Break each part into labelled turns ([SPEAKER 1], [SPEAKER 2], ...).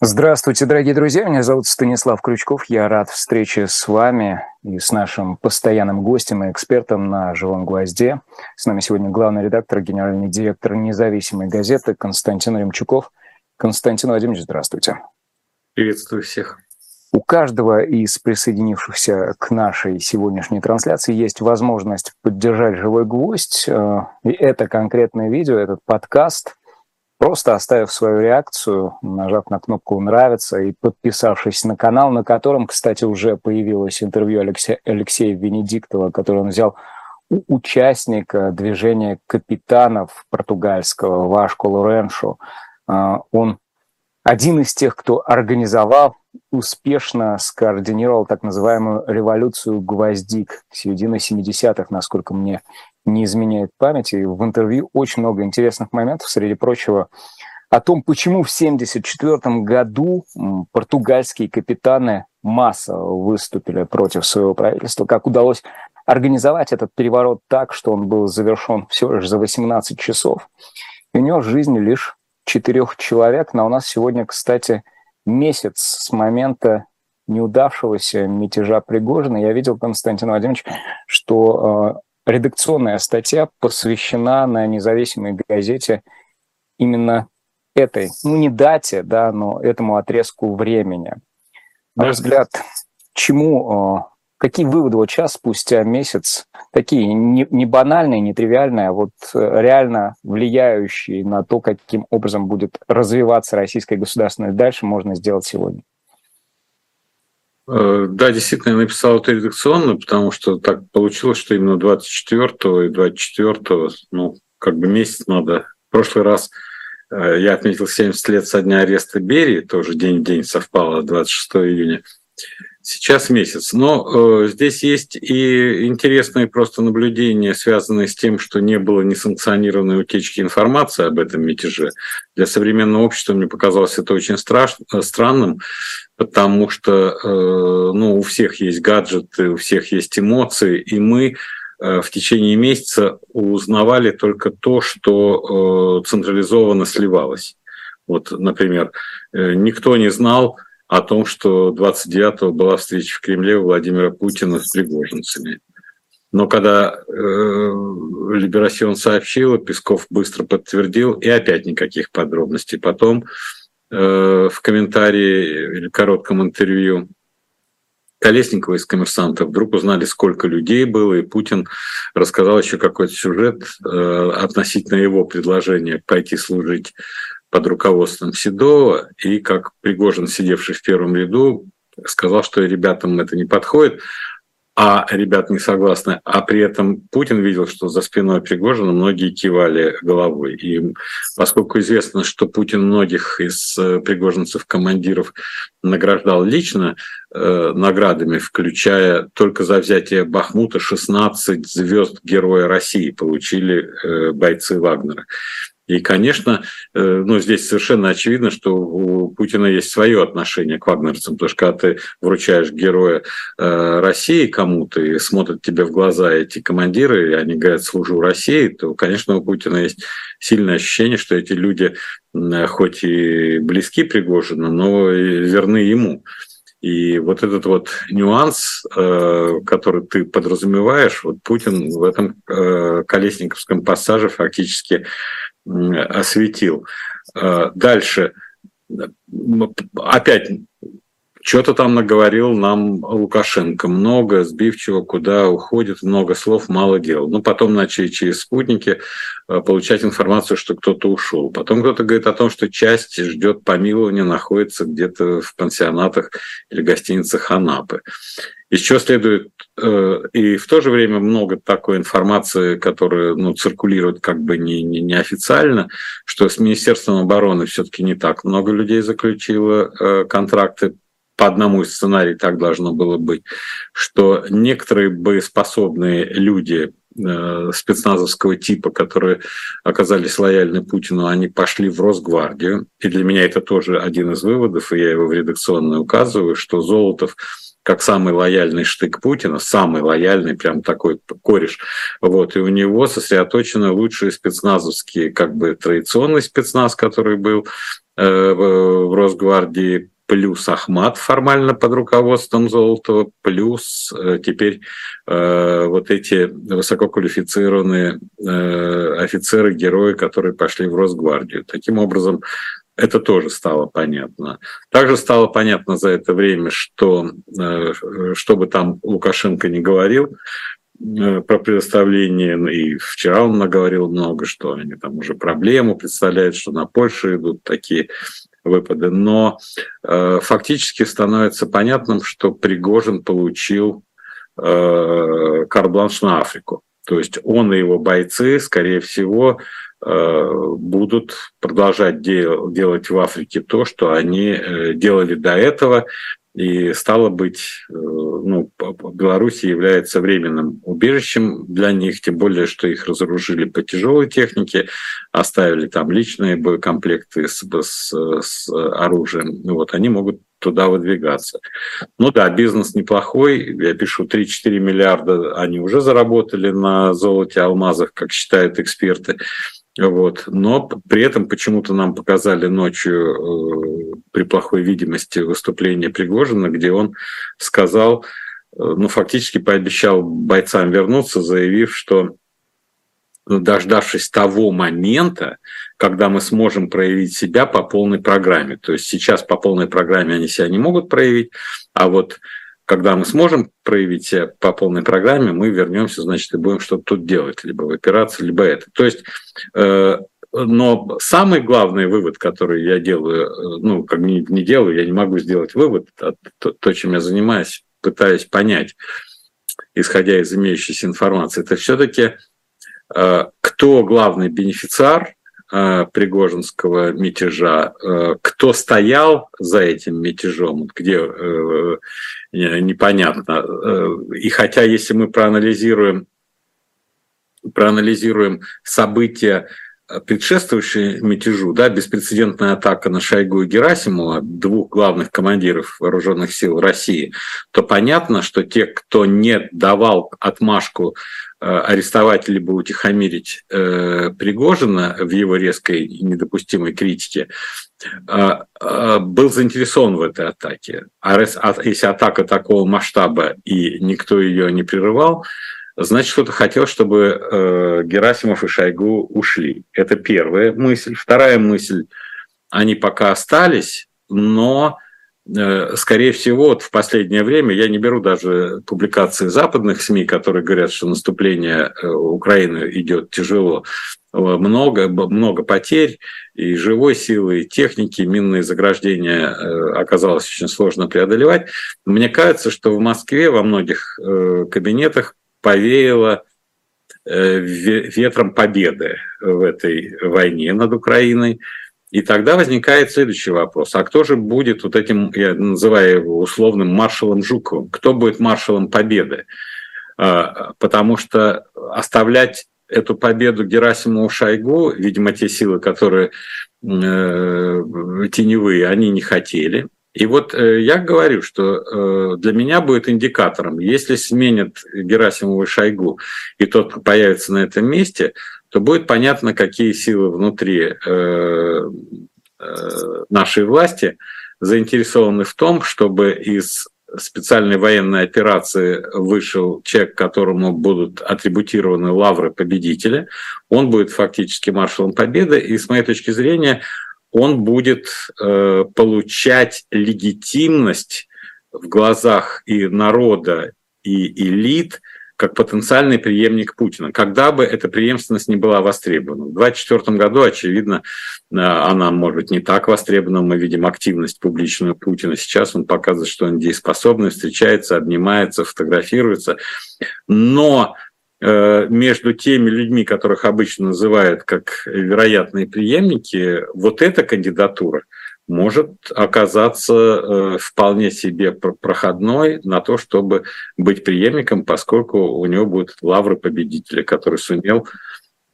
[SPEAKER 1] Здравствуйте, дорогие друзья. Меня зовут Станислав Крючков. Я рад встрече с вами и с нашим постоянным гостем и экспертом на «Живом гвозде». С нами сегодня главный редактор, генеральный директор независимой газеты Константин Ремчуков. Константин Владимирович, здравствуйте.
[SPEAKER 2] Приветствую всех.
[SPEAKER 1] У каждого из присоединившихся к нашей сегодняшней трансляции есть возможность поддержать «Живой гвоздь». Э, и это конкретное видео, этот подкаст – просто оставив свою реакцию, нажав на кнопку «Нравится» и подписавшись на канал, на котором, кстати, уже появилось интервью Алексея, Алексея Венедиктова, который он взял у участника движения капитанов португальского Вашко Лореншо. А, он один из тех, кто организовал, успешно скоординировал так называемую революцию гвоздик середины 70-х, насколько мне не изменяет память. И в интервью очень много интересных моментов, среди прочего, о том, почему в 1974 году португальские капитаны массово выступили против своего правительства, как удалось организовать этот переворот так, что он был завершен всего лишь за 18 часов. И у него в жизни лишь четырех человек, но у нас сегодня, кстати, месяц с момента неудавшегося мятежа Пригожина. Я видел, Константин Владимирович, что э, редакционная статья посвящена на независимой газете именно этой, ну не дате, да, но этому отрезку времени. На ваш взгляд, чему э, Какие выводы вот сейчас, спустя месяц, такие не, не банальные, не тривиальные, а вот э, реально влияющие на то, каким образом будет развиваться российская государственность дальше, можно сделать сегодня?
[SPEAKER 2] Э, да, действительно, я написал это редакционно, потому что так получилось, что именно 24 и 24, ну, как бы месяц надо. В прошлый раз э, я отметил 70 лет со дня ареста Берии, тоже день в день совпало, 26 июня. Сейчас месяц. Но э, здесь есть и интересные просто наблюдения, связанные с тем, что не было несанкционированной утечки информации об этом мятеже. Для современного общества мне показалось это очень страшно, странным, потому что э, ну, у всех есть гаджеты, у всех есть эмоции, и мы э, в течение месяца узнавали только то, что э, централизованно сливалось. Вот, например, э, никто не знал, о том, что 29-го была встреча в Кремле у Владимира Путина с пригожинцами. Но когда э, Либерасион сообщила, Песков быстро подтвердил, и опять никаких подробностей. Потом э, в комментарии или коротком интервью Колесникова из «Коммерсанта» вдруг узнали, сколько людей было, и Путин рассказал еще какой-то сюжет э, относительно его предложения пойти служить под руководством Седова, и как Пригожин, сидевший в первом ряду, сказал, что ребятам это не подходит, а ребят не согласны. А при этом Путин видел, что за спиной Пригожина многие кивали головой. И поскольку известно, что Путин многих из э, пригожинцев, командиров награждал лично э, наградами, включая только за взятие Бахмута 16 звезд Героя России получили э, бойцы Вагнера. И, конечно, э, ну, здесь совершенно очевидно, что у Путина есть свое отношение к вагнерцам, потому что когда ты вручаешь героя э, России кому-то и смотрят тебе в глаза эти командиры, и они говорят «служу России», то, конечно, у Путина есть сильное ощущение, что эти люди хоть и близки Пригожину, но верны ему. И вот этот вот нюанс, э, который ты подразумеваешь, вот Путин в этом колесниковском пассаже фактически осветил. А, дальше. Опять что-то там наговорил нам Лукашенко. Много сбивчиво, куда уходит, много слов, мало дел. Ну, потом начали через спутники а, получать информацию, что кто-то ушел. Потом кто-то говорит о том, что часть ждет помилования, находится где-то в пансионатах или гостиницах Анапы. Чего следует, э, и в то же время много такой информации, которая ну, циркулирует как бы не, не, неофициально, что с Министерством обороны все-таки не так много людей заключило э, контракты по одному из сценариев так должно было быть, что некоторые боеспособные люди э, спецназовского типа, которые оказались лояльны Путину, они пошли в Росгвардию. И для меня это тоже один из выводов, и я его в редакционной указываю, что Золотов как самый лояльный штык Путина, самый лояльный, прям такой кореш. Вот, и у него сосредоточены лучшие спецназовские, как бы традиционный спецназ, который был э, в Росгвардии, плюс Ахмат формально под руководством Золотого, плюс э, теперь э, вот эти высококвалифицированные э, офицеры, герои, которые пошли в Росгвардию. Таким образом, это тоже стало понятно. Также стало понятно за это время, что, э, что бы там Лукашенко не говорил, э, про предоставление, и вчера он наговорил много, что они там уже проблему представляют, что на Польшу идут такие выпады. Но э, фактически становится понятным, что Пригожин получил э, карбланш на Африку. То есть он и его бойцы, скорее всего, э, будут продолжать дел- делать в Африке то, что они э, делали до этого, и стало быть, э, ну, Беларусь является временным убежищем для них, тем более, что их разоружили по тяжелой технике, оставили там личные боекомплекты с, с, с оружием. Вот, они могут туда выдвигаться. Ну да, бизнес неплохой. Я пишу 3-4 миллиарда они уже заработали на золоте, алмазах, как считают эксперты. Вот. Но при этом почему-то нам показали ночью э, при плохой видимости выступление Пригожина, где он сказал, э, ну, фактически пообещал бойцам вернуться, заявив, что ну, дождавшись того момента, когда мы сможем проявить себя по полной программе. То есть сейчас по полной программе они себя не могут проявить, а вот когда мы сможем проявить себя по полной программе, мы вернемся, значит, и будем что-то тут делать, либо в операции, либо это. То есть, э, но самый главный вывод, который я делаю, э, ну, как не, не делаю, я не могу сделать вывод, а то, то, чем я занимаюсь, пытаюсь понять, исходя из имеющейся информации, это все-таки э, кто главный бенефициар Э, Пригожинского мятежа, э, кто стоял за этим мятежом, где э, непонятно. И хотя если мы проанализируем, проанализируем события, предшествующие мятежу, да, беспрецедентная атака на Шойгу и Герасимова, двух главных командиров вооруженных сил России, то понятно, что те, кто не давал отмашку Э, арестовать либо утихомирить э, Пригожина в его резкой и недопустимой критике, э, э, был заинтересован в этой атаке. А, а если атака такого масштаба и никто ее не прерывал, значит, кто-то хотел, чтобы э, Герасимов и Шойгу ушли. Это первая мысль. Вторая мысль, они пока остались, но Э, скорее всего, вот в последнее время, я не беру даже публикации западных СМИ, которые говорят, что наступление э, Украины идет тяжело, э, много, много потерь и живой силы, и техники, минные заграждения оказалось очень сложно преодолевать. Мне кажется, что в Москве во многих кабинетах повеяло ветром победы в этой войне над Украиной. И тогда возникает следующий вопрос. А кто же будет вот этим, я называю его условным маршалом Жуковым? Кто будет маршалом победы? А, потому что оставлять эту победу Герасимову Шойгу, видимо, те силы, которые э, теневые, они не хотели. И вот э, я говорю, что э, для меня будет индикатором, если сменят Герасимову Шойгу, и тот появится на этом месте – то будет понятно, какие силы внутри э, э, нашей власти заинтересованы в том, чтобы из специальной военной операции вышел человек, которому будут атрибутированы лавры победителя. Он будет фактически маршалом победы, и с моей точки зрения он будет э, получать легитимность в глазах и народа, и элит – как потенциальный преемник Путина, когда бы эта преемственность не была востребована. В 2024 году, очевидно, э, она, может быть, не так востребована. Мы видим активность публичную Путина. Сейчас он показывает, что он дееспособный, встречается, обнимается, фотографируется. Но э, между теми людьми, которых обычно называют как вероятные преемники, вот эта кандидатура может оказаться э, вполне себе проходной на то, чтобы быть преемником, поскольку у него будут лавры победителя, который сумел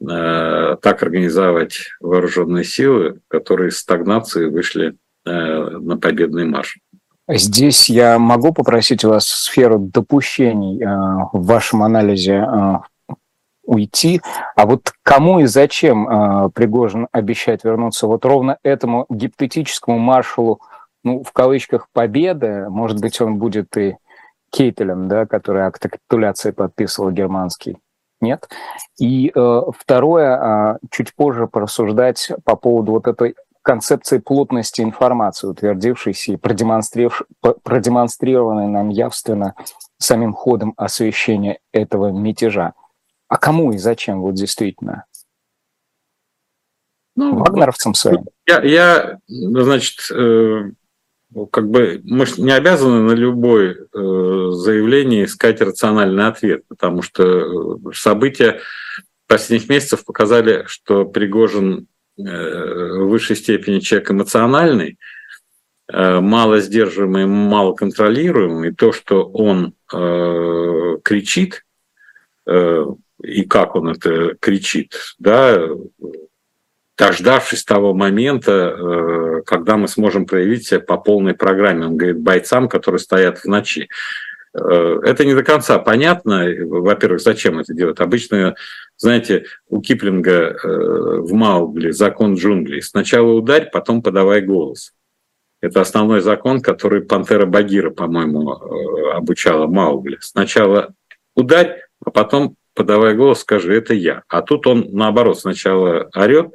[SPEAKER 2] э, так организовать вооруженные силы, которые из стагнации вышли э, на победный марш.
[SPEAKER 1] Здесь я могу попросить вас сферу допущений в вашем анализе уйти. А вот кому и зачем э, Пригожин обещает вернуться вот ровно этому гипотетическому маршалу, ну, в кавычках, победы, может быть, он будет и Кейтелем, да, который акт капитуляции подписывал германский. Нет. И э, второе, э, чуть позже порассуждать по поводу вот этой концепции плотности информации, утвердившейся и продемонстрированной нам явственно самим ходом освещения этого мятежа. А кому и зачем вот действительно?
[SPEAKER 2] Ну, Вагнеровцам своим? Я, я значит, э, как бы мы не обязаны на любое э, заявление искать рациональный ответ, потому что э, события последних месяцев показали, что Пригожин э, в высшей степени человек эмоциональный, э, мало сдерживаемый, мало контролируемый. То, что он э, кричит, и как он это кричит, да, дождавшись того момента, э, когда мы сможем проявить себя по полной программе. Он говорит бойцам, которые стоят в ночи. Э, это не до конца понятно. Во-первых, зачем это делать? Обычно, знаете, у Киплинга э, в Маугли закон джунглей. Сначала ударь, потом подавай голос. Это основной закон, который Пантера Багира, по-моему, обучала Маугли. Сначала ударь, а потом подавая голос, скажи, это я. А тут он, наоборот, сначала орет,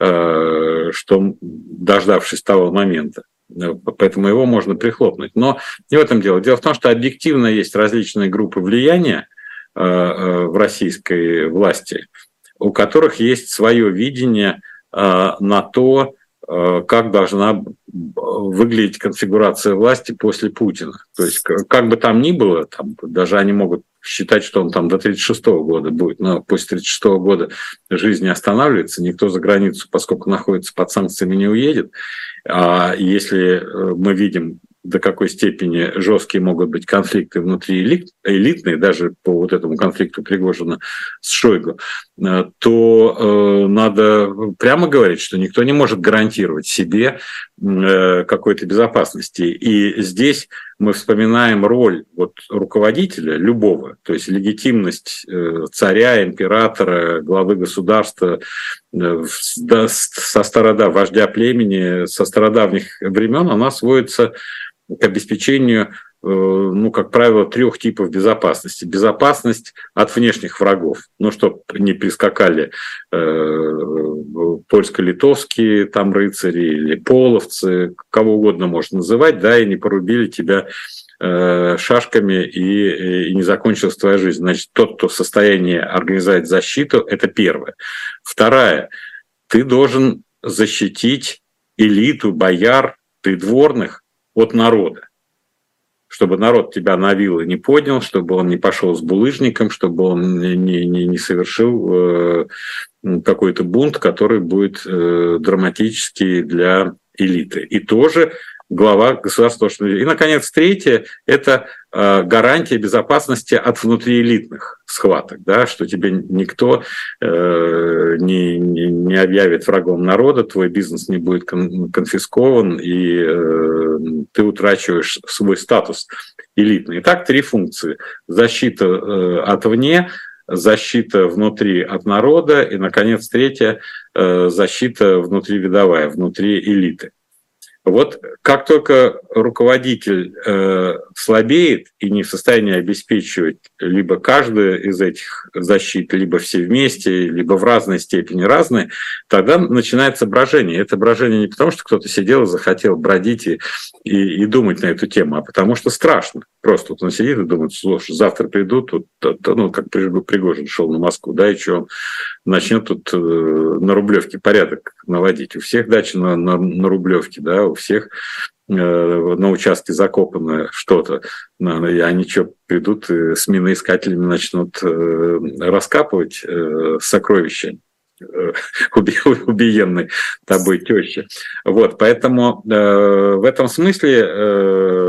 [SPEAKER 2] э, что дождавшись того момента, э, поэтому его можно прихлопнуть. Но не в этом дело. Дело в том, что объективно есть различные группы влияния э, в российской власти, у которых есть свое видение на то, как должна выглядеть конфигурация власти после Путина. То есть, как бы там ни было, там, даже они могут считать, что он там до 36 года будет, но после 36 года жизнь не останавливается, никто за границу, поскольку находится под санкциями, не уедет. А если э, мы видим до какой степени жесткие могут быть конфликты внутри элит, элитные, даже по вот этому конфликту Пригожина с Шойгу, э, то э, надо прямо говорить, что никто не может гарантировать себе э, какой-то безопасности. И здесь мы вспоминаем роль вот руководителя любого, то есть легитимность э, царя, императора, главы государства э, со старода вождя племени, со стародавних времен, она сводится к обеспечению, ну, как правило, трех типов безопасности. Безопасность от внешних врагов, ну, чтобы не прискакали э, польско-литовские там рыцари или половцы, кого угодно можно называть, да, и не порубили тебя э, шашками и, и не закончилась твоя жизнь. Значит, тот, кто в состоянии организовать защиту, это первое. Второе, ты должен защитить элиту, бояр, придворных от народа чтобы народ тебя на вилы не поднял, чтобы он не пошел с булыжником, чтобы он не, не, не совершил э, какой-то бунт, который будет э, драматический для элиты. И тоже глава государства. И, наконец, третье – это э, гарантия безопасности от внутриэлитных схваток, да, что тебе никто э, не, не, не объявит врагом народа, твой бизнес не будет конфискован, и э, ты утрачиваешь свой статус элитный. Итак, три функции. Защита э, от вне, защита внутри от народа и, наконец, третья э, защита внутривидовая, внутри элиты. Вот как только руководитель э, слабеет и не в состоянии обеспечивать либо каждую из этих защит, либо все вместе, либо в разной степени разные, тогда начинается брожение. Это брожение не потому, что кто-то сидел и захотел бродить и, и, и думать на эту тему, а потому что страшно. Просто вот он сидит и думает, слушай, завтра придут, тут, ну, как Пригожин шел на Москву, да, и что он начнет тут э, на Рублевке порядок наводить. У всех дачи на, на, на Рублевке, да, у всех э, на участке закопано что-то, и они что, придут и с миноискателями начнут э, раскапывать сокровища э, убиенной тобой тещи. Вот, поэтому в этом смысле э,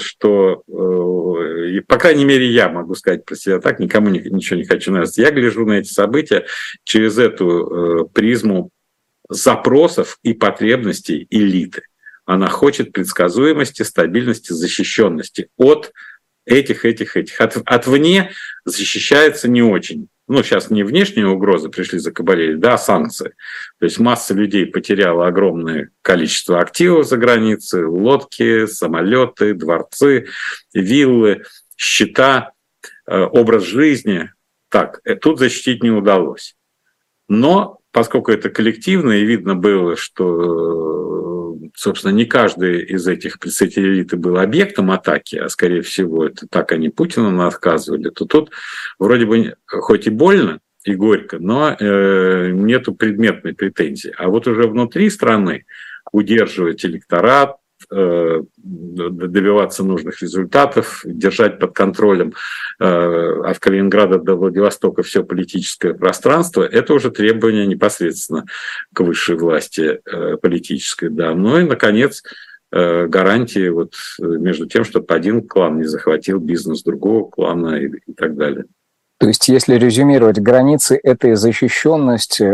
[SPEAKER 2] что, э, по крайней мере, я могу сказать про себя так, никому ничего не хочу нравиться. Я гляжу на эти события через эту призму запросов и потребностей элиты. Она хочет предсказуемости, стабильности, защищенности от этих, этих, этих. От, от вне защищается не очень. Ну, сейчас не внешние угрозы пришли, закабалили, да, а санкции. То есть масса людей потеряла огромное количество активов за границей, лодки, самолеты, дворцы, виллы, счета, э, образ жизни. Так, э, тут защитить не удалось. Но поскольку это коллективно, и видно было, что, собственно, не каждый из этих представителей элиты был объектом атаки, а, скорее всего, это так они Путина наказывали, то тут вроде бы хоть и больно, и горько, но э, нету предметной претензии. А вот уже внутри страны удерживать электорат, Э, добиваться нужных результатов, держать под контролем э, от Калининграда до Владивостока все политическое пространство, это уже требование непосредственно к высшей власти э, политической. Да. Ну и, наконец, гарантии вот между тем, чтобы один клан не захватил бизнес другого клана и, и так далее.
[SPEAKER 1] То есть, если резюмировать, границы этой защищенности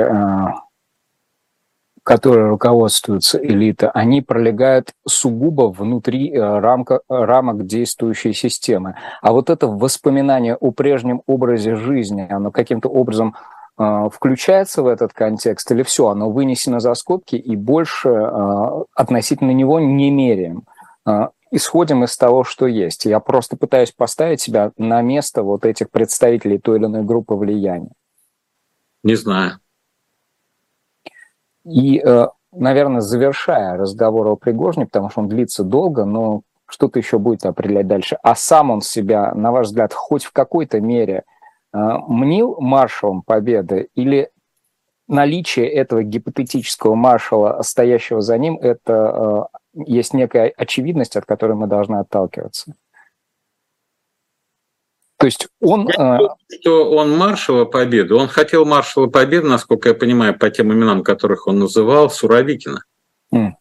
[SPEAKER 1] которой руководствуется элита, они пролегают сугубо внутри э, рамка, рамок действующей системы. А вот это воспоминание о прежнем образе жизни, оно каким-то образом э, включается в этот контекст или все, оно вынесено за скобки и больше э, относительно него не меряем. Исходим из того, что есть. Я просто пытаюсь поставить себя на место вот этих представителей той или иной группы влияния.
[SPEAKER 2] Не знаю.
[SPEAKER 1] И, э, наверное, завершая разговор о Пригожине, потому что он длится долго, но что-то еще будет определять дальше. А сам он себя, на ваш взгляд, хоть в какой-то мере э, мнил маршалом победы или наличие этого гипотетического маршала, стоящего за ним, это э, есть некая очевидность, от которой мы должны отталкиваться?
[SPEAKER 2] То есть он... Э, что он маршала Победы, он хотел маршала Победы, насколько я понимаю, по тем именам, которых он называл, Суровикина. Mm.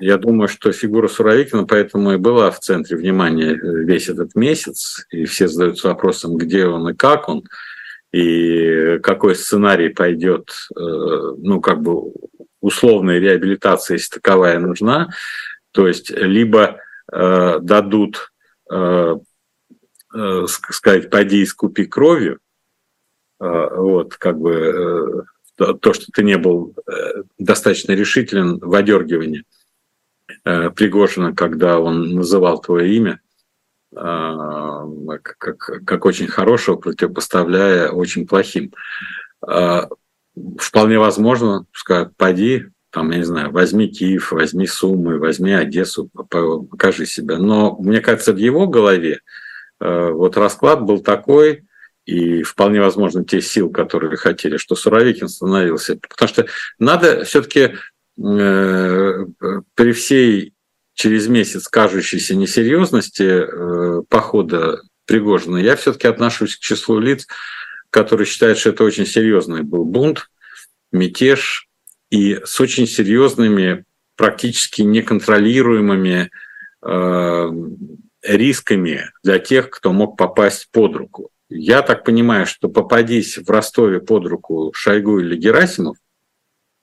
[SPEAKER 2] Я думаю, что фигура Суровикина поэтому и была в центре внимания весь этот месяц, и все задаются вопросом, где он и как он, и какой сценарий пойдет, э, ну, как бы условная реабилитация, если таковая нужна. То есть либо э, дадут э, сказать, пойди искупи кровью, э, вот, как бы э, то, что ты не был э, достаточно решителен в одергивании э, Пригожина, когда он называл твое имя, э, как, как очень хорошего, противопоставляя очень плохим. Э, вполне возможно, скажут, пойди, там, я не знаю, возьми Киев, возьми Сумы, возьми Одессу, покажи себя. Но мне кажется, в его голове Э, вот расклад был такой, и вполне возможно те силы, которые хотели, что Суровикин становился. Потому что надо все-таки э, при всей через месяц кажущейся несерьезности э, похода Пригожина, я все-таки отношусь к числу лиц, которые считают, что это очень серьезный был бунт, мятеж, и с очень серьезными, практически неконтролируемыми рисками для тех, кто мог попасть под руку. Я так понимаю, что попадись в Ростове под руку Шойгу или Герасимов,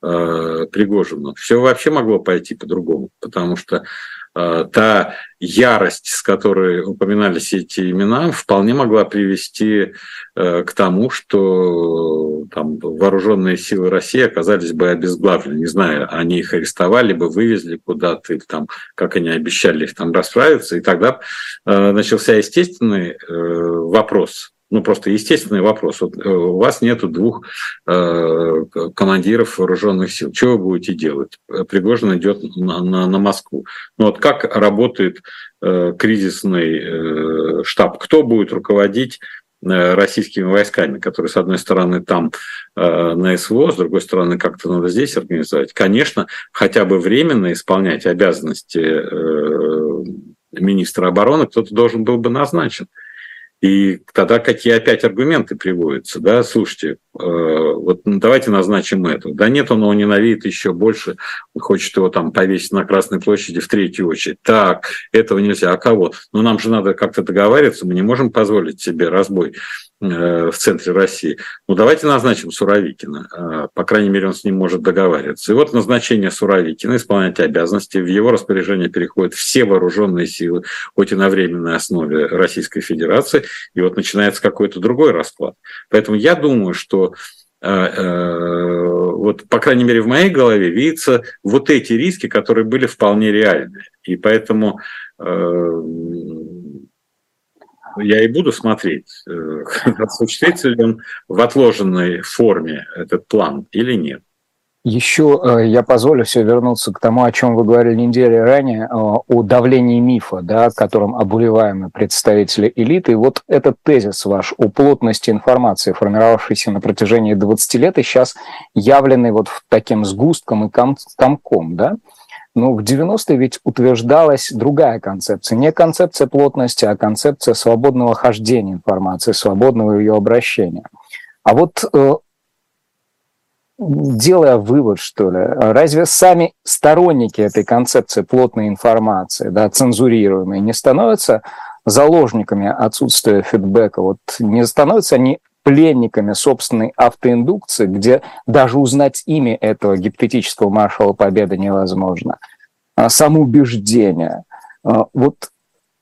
[SPEAKER 2] э, Пригожину, все вообще могло пойти по-другому, потому что та ярость, с которой упоминались эти имена, вполне могла привести э, к тому, что там, вооруженные силы России оказались бы обезглавлены. Не знаю, они их арестовали бы, вывезли куда-то, или там, как они обещали их там расправиться, и тогда э, начался естественный вопрос ну, просто естественный вопрос. Вот э, у вас нету двух э, командиров вооруженных сил. Что вы будете делать? Пригожин идет на, на, на Москву. Ну, вот как работает э, кризисный э, штаб? Кто будет руководить э, российскими войсками, которые, с одной стороны, там э, на СВО, с другой стороны, как-то надо здесь организовать. Конечно, хотя бы временно исполнять обязанности э, министра обороны кто-то должен был бы назначен. И тогда какие опять аргументы приводятся, да, слушайте, э, вот ну, давайте назначим этого. Да нет, он его ненавидит еще больше, хочет его там повесить на Красной площади в третью очередь. Так, этого нельзя. А кого? Ну, нам же надо как-то договариваться, мы не можем позволить себе разбой в центре России. Ну, давайте назначим Суровикина. Э, по крайней мере, он с ним может договариваться. И вот назначение Суровикина, исполнять обязанности, в его распоряжение переходят все вооруженные силы, хоть и на временной основе Российской Федерации, и вот начинается какой-то другой расклад. Поэтому я думаю, что э, э, вот, по крайней мере, в моей голове видятся вот эти риски, которые были вполне реальны. И поэтому э, я и буду смотреть, осуществится ли он в отложенной форме этот план или нет.
[SPEAKER 1] Еще э, я позволю все вернуться к тому, о чем вы говорили недели ранее, э, о давлении мифа, да, которым обуреваемы представители элиты. И вот этот тезис ваш о плотности информации, формировавшейся на протяжении 20 лет, и сейчас явленный вот таким сгустком и ком комком, да, но в 90-е ведь утверждалась другая концепция. Не концепция плотности, а концепция свободного хождения информации, свободного ее обращения. А вот э, делая вывод, что ли, разве сами сторонники этой концепции плотной информации, да, цензурируемой, не становятся заложниками отсутствия фидбэка? Вот не становятся они пленниками собственной автоиндукции, где даже узнать имя этого гипотетического маршала Победы невозможно. А самоубеждение. А вот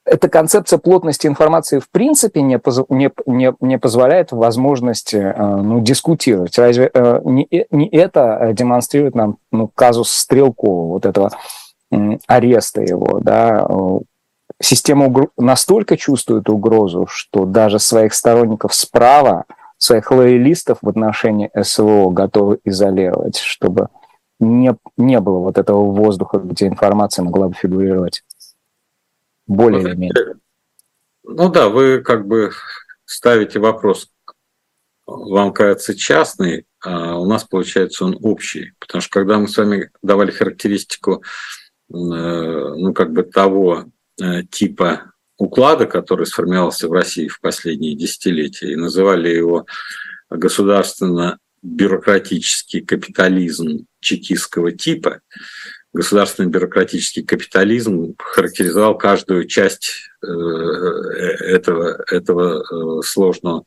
[SPEAKER 1] эта концепция плотности информации в принципе не, поз, не, не, не позволяет возможности э, ну, дискутировать. Разве не, не это демонстрирует нам ну, казус Стрелкова, вот этого ареста его, да, система угр... настолько чувствует угрозу, что даже своих сторонников справа, своих лоялистов в отношении СВО готовы изолировать, чтобы не, не было вот этого воздуха, где информация могла бы фигурировать более или менее.
[SPEAKER 2] Ну да, вы как бы ставите вопрос, вам кажется частный, а у нас получается он общий. Потому что когда мы с вами давали характеристику э, ну, как бы того э, типа уклада, который сформировался в России в последние десятилетия, и называли его государственно-бюрократический капитализм чекистского типа, государственный бюрократический капитализм характеризовал каждую часть э, этого, этого э, сложного Э,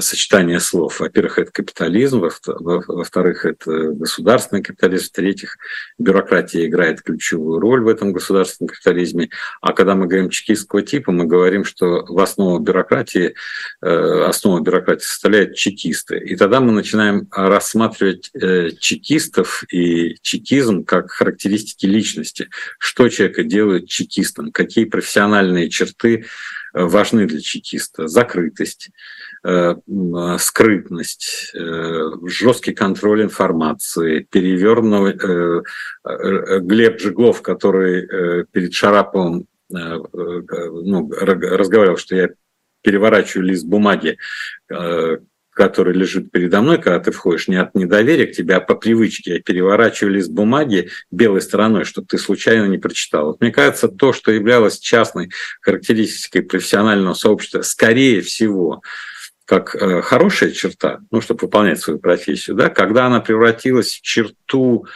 [SPEAKER 2] сочетание слов. Во-первых, это капитализм, во-вторых, это государственный капитализм, в-третьих, бюрократия играет ключевую роль в этом государственном капитализме. А когда мы говорим чекистского типа, мы говорим, что в основу бюрократии, э, основу бюрократии составляют чекисты. И тогда мы начинаем рассматривать э, чекистов и чекизм как характеристики личности. Что человека делает чекистом, какие профессиональные черты важны для чекиста. Закрытость, Э, скрытность, э, жесткий контроль информации, перевернутый э, Глеб Жиглов, который перед Шараповым ну, разговаривал, что я переворачиваю лист бумаги, который лежит передо мной, когда ты входишь, не от недоверия к тебе, а по привычке. Я переворачиваю лист бумаги белой стороной, чтобы ты случайно не прочитал. Вот мне кажется, то, что являлось частной характеристикой профессионального сообщества, скорее всего, как э, хорошая черта, ну, чтобы выполнять свою профессию, да, когда она превратилась в черту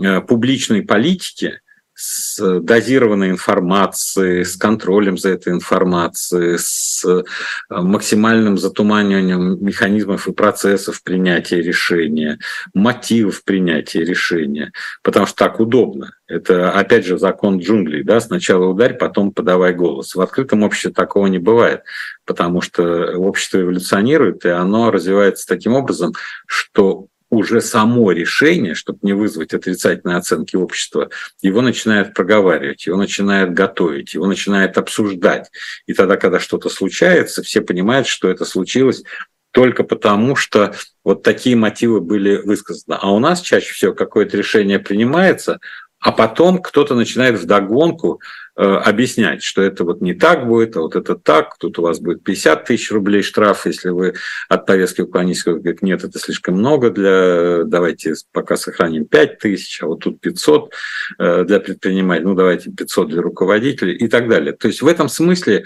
[SPEAKER 2] э, публичной политики с дозированной информацией, с контролем за этой информацией, с э, максимальным затуманиванием механизмов и процессов принятия решения, мотивов принятия решения, потому что так удобно. Это, опять же, закон джунглей. Да? Сначала ударь, потом подавай голос. В открытом обществе такого не бывает, потому что общество эволюционирует, и оно развивается таким образом, что уже само решение, чтобы не вызвать отрицательные оценки общества, его начинает проговаривать, его начинает готовить, его начинает обсуждать. И тогда, когда что-то случается, все понимают, что это случилось только потому, что вот такие мотивы были высказаны. А у нас чаще всего какое-то решение принимается, а потом кто-то начинает вдогонку объяснять, что это вот не так будет, а вот это так, тут у вас будет 50 тысяч рублей штраф, если вы от повестки уклонитесь, говорит, нет, это слишком много для, давайте пока сохраним 5 тысяч, а вот тут 500 э, для предпринимателей, ну давайте 500 для руководителей и так далее. То есть в этом смысле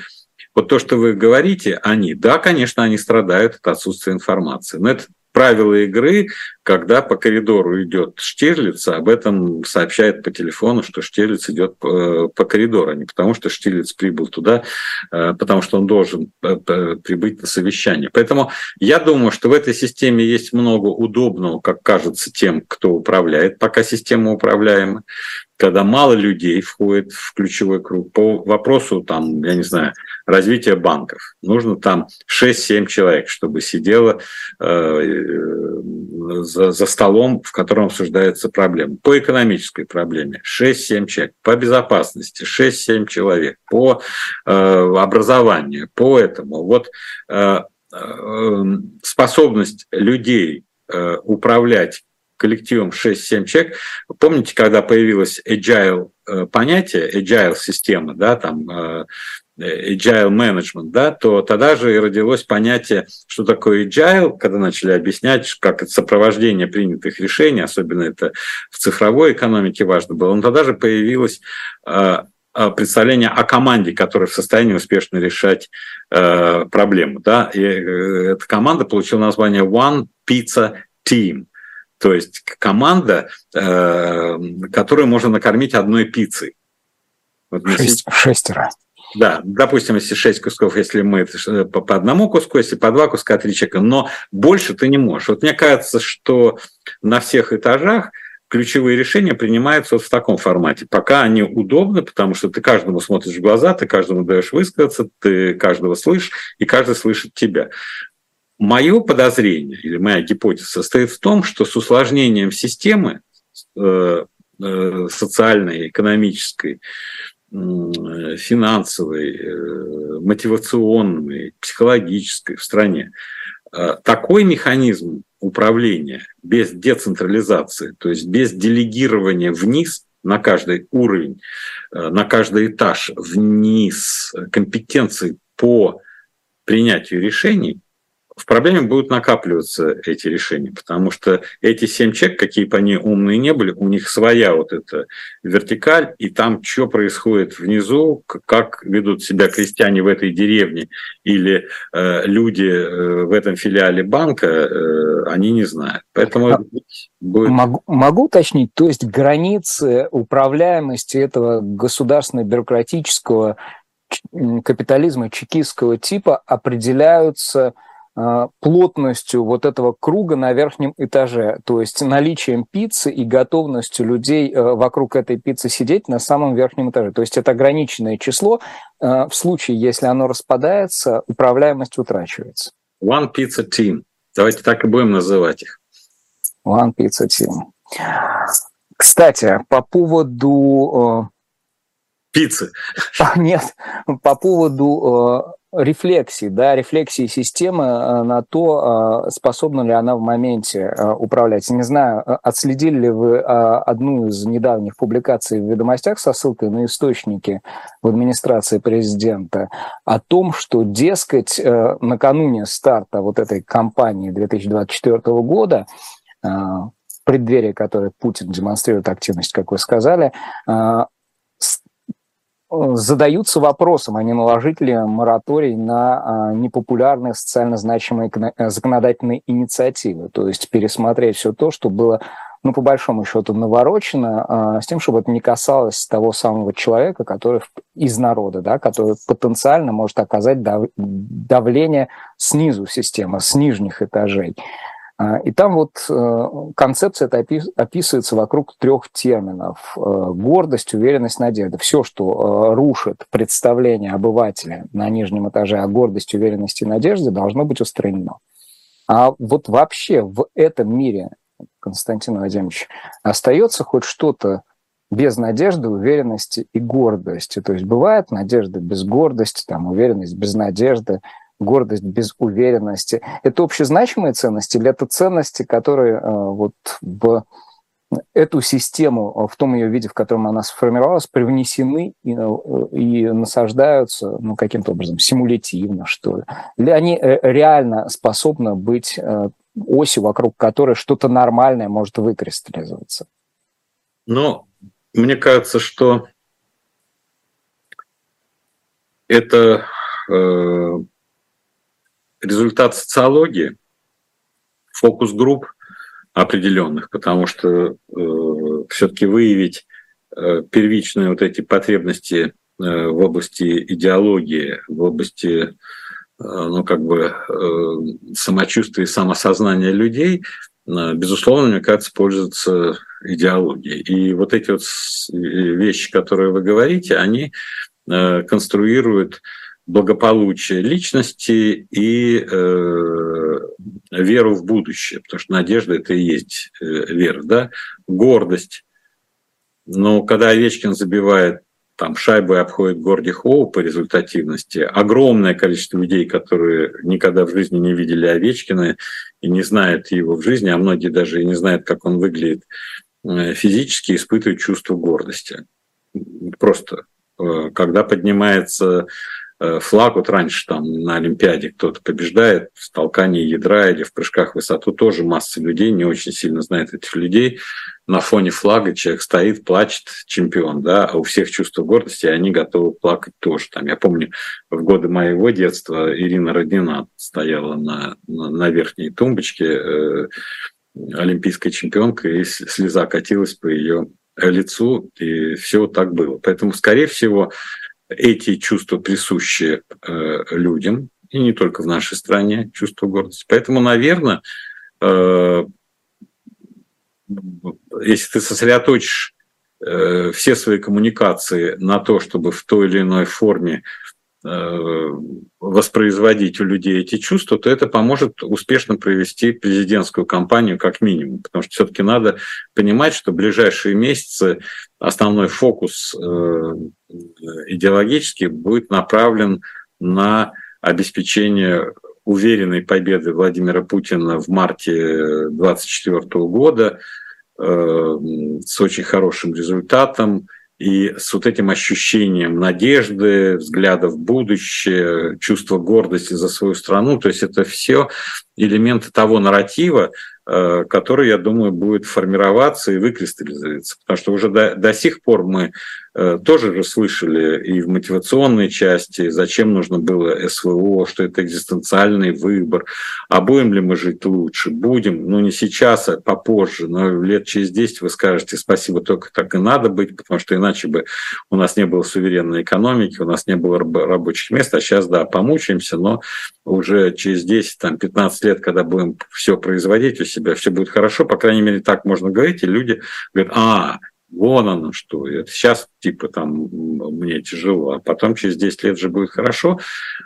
[SPEAKER 2] вот то, что вы говорите, они, да, конечно, они страдают от отсутствия информации, но это правила игры, когда по коридору идет Штирлиц, об этом сообщает по телефону, что Штирлиц идет по, по коридору, а не потому что Штирлиц прибыл туда, э, потому что он должен э, прибыть на совещание. Поэтому я думаю, что в этой системе есть много удобного, как кажется тем, кто управляет, пока система управляема когда мало людей входит в ключевой круг. По вопросу, там, я не знаю, развития банков, нужно там 6-7 человек, чтобы сидело э, за, за столом, в котором обсуждается проблема. По экономической проблеме 6-7 человек, по безопасности 6-7 человек, по э, образованию, по этому. Вот э, э, способность людей э, управлять коллективом 6-7 человек. Помните, когда появилось agile э, понятие, agile система, да, там э, agile management, да, то тогда же и родилось понятие, что такое agile, когда начали объяснять, как это сопровождение принятых решений, особенно это в цифровой экономике важно было, но тогда же появилось э, представление о команде, которая в состоянии успешно решать проблему. Да? И эта команда получила название One Pizza Team – то есть команда, э, которую можно накормить одной пиццей.
[SPEAKER 1] Вот Шесть, шестеро.
[SPEAKER 2] Да, допустим, если шесть кусков, если мы э, по, одному куску, если по два куска, три человека, но больше ты не можешь. Вот мне кажется, что на всех этажах ключевые решения принимаются вот в таком формате. Пока они удобны, потому что ты каждому смотришь в глаза, ты каждому даешь высказаться, ты каждого слышишь, и каждый слышит тебя. Мое подозрение или моя гипотеза состоит в том, что с усложнением системы э, э, социальной, экономической, финансовой, э, мотивационной, психологической в стране, такой механизм управления без децентрализации, то есть без делегирования вниз на каждый уровень, на каждый этаж вниз компетенций по принятию решений, в проблеме будут накапливаться эти решения, потому что эти семь человек, какие бы они умные не были, у них своя вот эта вертикаль, и там что происходит внизу, как ведут себя крестьяне в этой деревне или э, люди э, в этом филиале банка, э, они не знают. Поэтому а,
[SPEAKER 1] будет... могу, могу уточнить, то есть границы управляемости этого государственно-бюрократического капитализма чекистского типа определяются плотностью вот этого круга на верхнем этаже, то есть наличием пиццы и готовностью людей э, вокруг этой пиццы сидеть на самом верхнем этаже. То есть это ограниченное число. Э, в случае, если оно распадается, управляемость утрачивается.
[SPEAKER 2] One Pizza Team. Давайте так и будем называть их.
[SPEAKER 1] One Pizza Team. Кстати, по поводу...
[SPEAKER 2] Э, Пиццы.
[SPEAKER 1] Нет, по поводу рефлексии, да, рефлексии системы э, на то, э, способна ли она в моменте э, управлять. Не знаю, отследили ли вы одну из недавних публикаций в «Ведомостях» со ссылкой на источники в администрации президента о том, что, дескать, накануне старта вот этой кампании 2024 года преддверии которой Путин демонстрирует активность, как вы сказали, задаются вопросом, а не наложить ли мораторий на а, непопулярные социально значимые э, законодательные инициативы, то есть пересмотреть все то, что было ну, по большому счету, наворочено, а, с тем, чтобы это не касалось того самого человека, который из народа, да, который потенциально может оказать давление снизу системы, с нижних этажей. А, и там вот э, концепция это описывается вокруг трех терминов. Э, гордость, уверенность, надежда. Все, что э, рушит представление обывателя на нижнем этаже о гордости, уверенности и надежде, должно быть устранено. А вот вообще в этом мире, Константин Владимирович, остается хоть что-то без надежды, уверенности и гордости. То есть бывает надежда без гордости, там, уверенность без надежды, гордость без уверенности. Это общезначимые ценности или это ценности, которые э, вот в эту систему э, в том ее виде, в котором она сформировалась, привнесены и, э, и насаждаются ну, каким-то образом симулятивно, что ли? Или они реально способны быть осью, вокруг которой что-то нормальное может выкристаллизоваться?
[SPEAKER 2] Ну, мне кажется, что это результат социологии, фокус-групп определенных, потому что э, все-таки выявить э, первичные вот эти потребности э, в области идеологии, в области э, ну, как бы э, самочувствия и самосознания людей, э, безусловно, мне кажется, пользуются идеологией. И вот эти вот вещи, которые вы говорите, они э, конструируют благополучие личности и э, веру в будущее, потому что надежда это и есть э, вера, да, гордость. Но когда Овечкин забивает там шайбу и обходит Горди Хоу по результативности, огромное количество людей, которые никогда в жизни не видели Овечкина и не знают его в жизни, а многие даже и не знают, как он выглядит э, физически, испытывают чувство гордости. Просто э, когда поднимается флаг, вот раньше там на Олимпиаде кто-то побеждает в толкании ядра или в прыжках в высоту, тоже масса людей, не очень сильно знает этих людей. На фоне флага человек стоит, плачет, чемпион, да, а у всех чувство гордости, и они готовы плакать тоже. Там, я помню, в годы моего детства Ирина Роднина стояла на, на, на верхней тумбочке, э, олимпийская чемпионка, и слеза катилась по ее лицу, и все так было. Поэтому, скорее всего, эти чувства присущи э, людям, и не только в нашей стране, чувство гордости. Поэтому, наверное, э, если ты сосредоточишь э, все свои коммуникации на то, чтобы в той или иной форме воспроизводить у людей эти чувства, то это поможет успешно провести президентскую кампанию как минимум. Потому что все-таки надо понимать, что в ближайшие месяцы основной фокус э, идеологический будет направлен на обеспечение уверенной победы Владимира Путина в марте 2024 года э, с очень хорошим результатом, и с вот этим ощущением надежды, взгляда в будущее, чувства гордости за свою страну. То есть это все элементы того нарратива, Э, который, я думаю, будет формироваться и выкристаллизоваться. Потому что уже до, до сих пор мы тоже же слышали и в мотивационной части, зачем нужно было СВО, что это экзистенциальный выбор, а будем ли мы жить лучше, будем, ну не сейчас, а попозже, но лет через 10 вы скажете, спасибо, только так и надо быть, потому что иначе бы у нас не было суверенной экономики, у нас не было рабочих мест, а сейчас, да, помучаемся, но уже через 10-15 лет, когда будем все производить у себя, все будет хорошо, по крайней мере, так можно говорить, и люди говорят, а, вон оно что, это сейчас типа там мне тяжело, а потом через 10 лет же будет хорошо,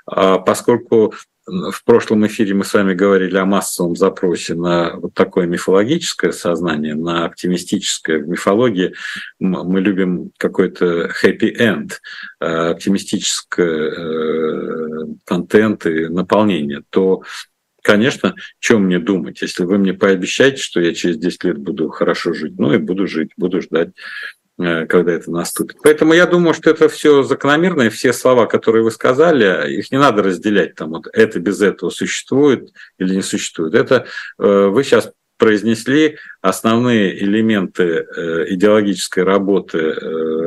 [SPEAKER 2] а поскольку в прошлом эфире мы с вами говорили о массовом запросе на вот такое мифологическое сознание, на оптимистическое. В мифологии мы любим какой-то happy end, э, оптимистическое э, контент и наполнение. То конечно, чем мне думать, если вы мне пообещаете, что я через 10 лет буду хорошо жить, ну и буду жить, буду ждать Э, когда это наступит. Поэтому я думаю, что это все закономерно, и все слова, которые вы сказали, их не надо разделять, там вот это без этого существует или не существует. Это э, вы сейчас произнесли основные элементы э, идеологической работы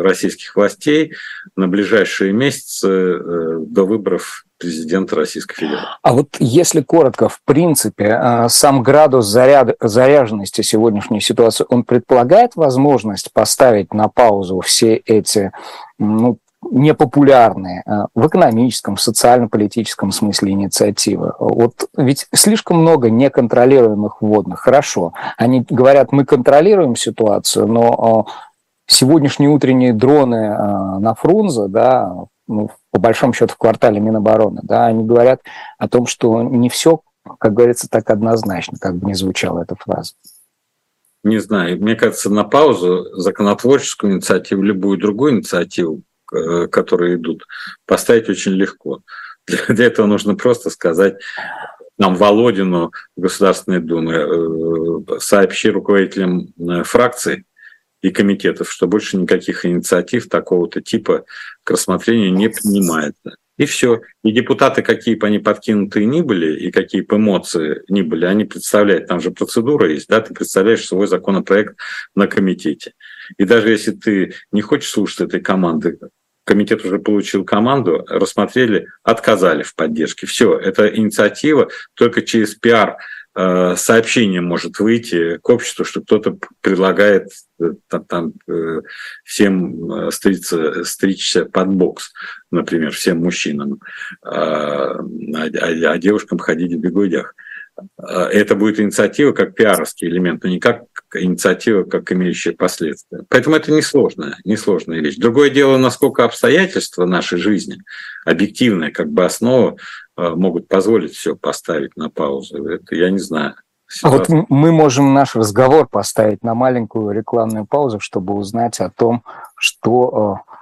[SPEAKER 2] российских властей на ближайшие месяцы до выборов президента Российской Федерации.
[SPEAKER 1] А вот если коротко, в принципе, а, сам градус заряд, заряженности сегодняшней ситуации, он предполагает возможность поставить на паузу все эти ну, непопулярные а, в экономическом, социально-политическом смысле инициативы. Вот ведь слишком много неконтролируемых вводных. Хорошо, они говорят, мы контролируем ситуацию, но а, сегодняшние утренние дроны на Фрунзе, да, ну, по большому счету в квартале Минобороны, да, они говорят о том, что не все, как говорится, так однозначно, как бы не звучала эта фраза.
[SPEAKER 2] Не знаю, мне кажется, на паузу законотворческую инициативу, любую другую инициативу, э, которые идут, поставить очень легко. Для этого нужно просто сказать нам Володину Государственной Думы, э, сообщи руководителям э, фракций, и комитетов, что больше никаких инициатив такого-то типа к рассмотрению не принимается. И все. И депутаты, какие бы они подкинутые ни были, и какие бы эмоции ни были, они представляют, там же процедура есть, да, ты представляешь свой законопроект на комитете. И даже если ты не хочешь слушать этой команды, комитет уже получил команду, рассмотрели, отказали в поддержке. Все, это инициатива только через пиар сообщение может выйти к обществу, что кто-то предлагает э, там, там всем стричься, стричься под бокс, например, всем мужчинам, а, а, а девушкам ходить в бегудях. Это будет инициатива как пиаровский элемент, но не как инициатива, как имеющая последствия. Поэтому это несложная, несложная вещь. Другое дело, насколько обстоятельства нашей жизни, объективная как бы основа, э, могут позволить все поставить на паузу. Это я не знаю.
[SPEAKER 1] А вот мы можем наш разговор поставить на маленькую рекламную паузу, чтобы узнать о том, что э,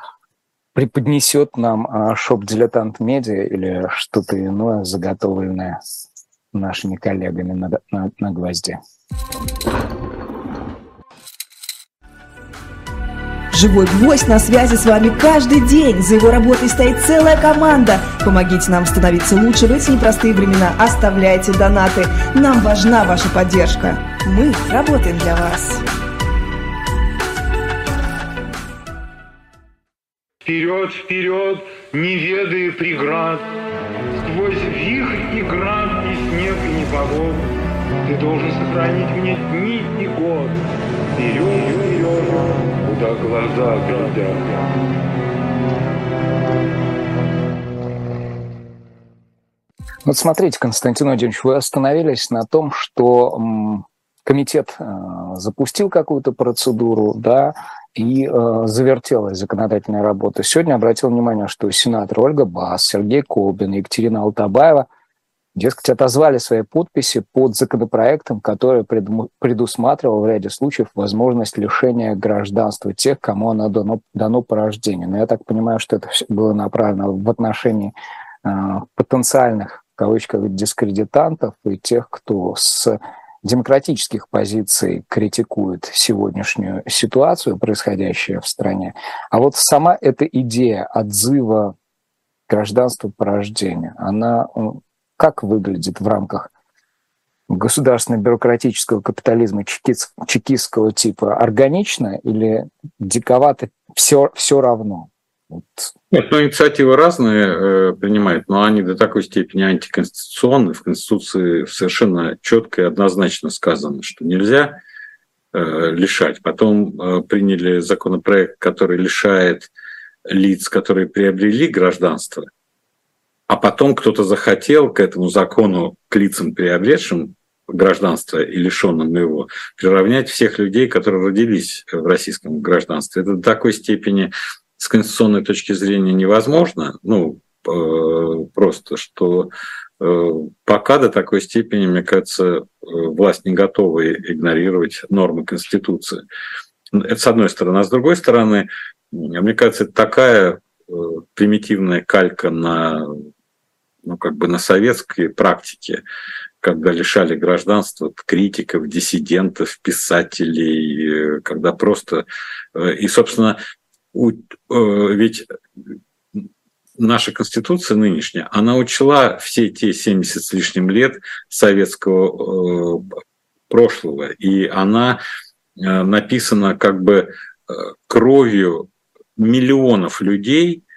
[SPEAKER 1] преподнесет нам э, шоп «Дилетант Медиа» или что-то иное, заготовленное нашими коллегами на, на, на гвозде.
[SPEAKER 3] Живой гвоздь на связи с вами каждый день. За его работой стоит целая команда. Помогите нам становиться лучше в эти непростые времена. Оставляйте донаты. Нам важна ваша поддержка. Мы работаем для вас.
[SPEAKER 4] Вперед, вперед, не ведая преград, Сквозь вихрь и град, и снег, и непогоду, Ты должен сохранить мне дни и год. Вперед, вперед, глаза глядят.
[SPEAKER 1] Вот смотрите, Константин Владимирович, вы остановились на том, что комитет э, запустил какую-то процедуру, да, и э, завертелась законодательная работа. Сегодня обратил внимание, что сенатор Ольга Бас, Сергей Колбин, Екатерина Алтабаева, дескать, отозвали свои подписи под законопроектом, который предусматривал в ряде случаев возможность лишения гражданства тех, кому оно дано, дано по рождению. Но я так понимаю, что это было направлено в отношении э, потенциальных, в кавычках, дискредитантов и тех, кто с демократических позиций критикует сегодняшнюю ситуацию, происходящую в стране. А вот сама эта идея отзыва гражданства по рождению, она как выглядит в рамках государственно-бюрократического капитализма чекистского типа? Органично или диковато все, все равно?
[SPEAKER 2] Вот. Нет, ну инициативы разные э, принимают, но они до такой степени антиконституционны. В Конституции совершенно четко и однозначно сказано, что нельзя э, лишать. Потом э, приняли законопроект, который лишает лиц, которые приобрели гражданство, а потом кто-то захотел к этому закону, к лицам, приобретшим гражданство и лишенным его, приравнять всех людей, которые родились в российском гражданстве. Это до такой степени с конституционной точки зрения невозможно, ну, э, просто, что э, пока до такой степени, мне кажется, э, власть не готова игнорировать нормы Конституции. Это с одной стороны. А с другой стороны, мне кажется, это такая примитивная калька на, ну, как бы на советской практике, когда лишали гражданства критиков, диссидентов, писателей, когда просто... И, собственно, у, э, ведь наша Конституция нынешняя, она учла все те 70 с лишним лет советского э, прошлого, и она э, написана как бы э, кровью миллионов людей э,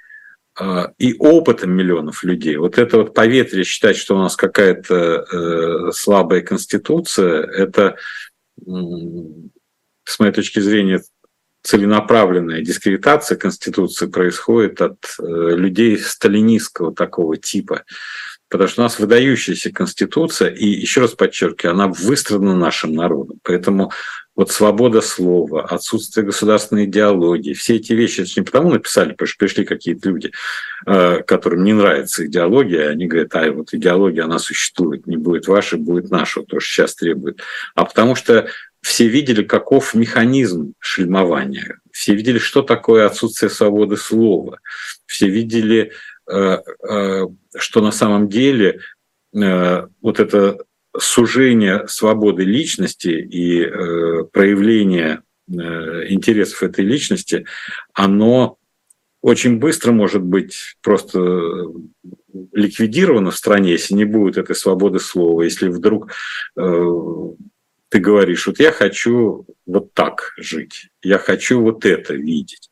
[SPEAKER 2] и опытом миллионов людей. Вот это вот поветрие считать, что у нас какая-то э, слабая Конституция, это, с моей точки зрения, целенаправленная дискредитация Конституции происходит от э, людей сталинистского такого типа. Потому что у нас выдающаяся Конституция, и еще раз подчеркиваю, она выстроена нашим народом. Поэтому вот свобода слова, отсутствие государственной идеологии, все эти вещи, это не потому написали, потому что пришли какие-то люди, э, которым не нравится идеология, и они говорят, а вот идеология, она существует, не будет ваша, будет наша, то, что сейчас требует. А потому что все видели, каков механизм шельмования, все видели, что такое отсутствие свободы слова, все видели, э, э, что на самом деле вот это сужение свободы личности и проявление интересов этой личности, оно очень быстро может быть просто ликвидировано в стране, если не будет этой свободы слова, если вдруг ты говоришь, вот я хочу вот так жить, я хочу вот это видеть.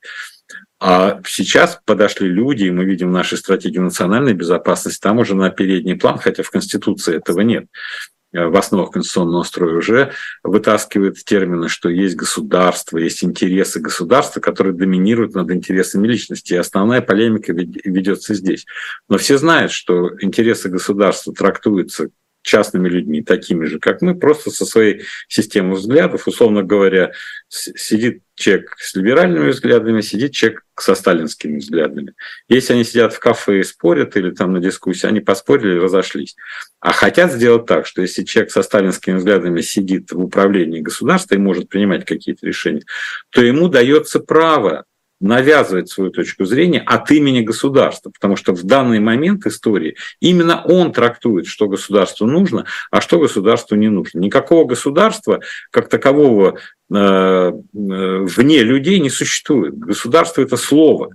[SPEAKER 2] А сейчас подошли люди, и мы видим в нашей стратегии национальной безопасности, там уже на передний план, хотя в Конституции этого нет, Э, в основах конституционного строя уже вытаскивает термины, что есть государство, есть интересы государства, которые доминируют над интересами личности. И основная полемика ведется здесь. Но все знают, что интересы государства трактуются частными людьми, такими же, как мы, просто со своей системой взглядов, условно говоря, сидит человек с либеральными взглядами, сидит человек со сталинскими взглядами. Если они сидят в кафе и спорят или там на дискуссии, они поспорили и разошлись. А хотят сделать так, что если человек со сталинскими взглядами сидит в управлении государства и может принимать какие-то решения, то ему дается право навязывать свою точку зрения от имени государства, потому что в данный момент истории именно он трактует, что государству нужно, а что государству не нужно. Никакого государства как такового э, э, вне людей не существует. Государство – это слово.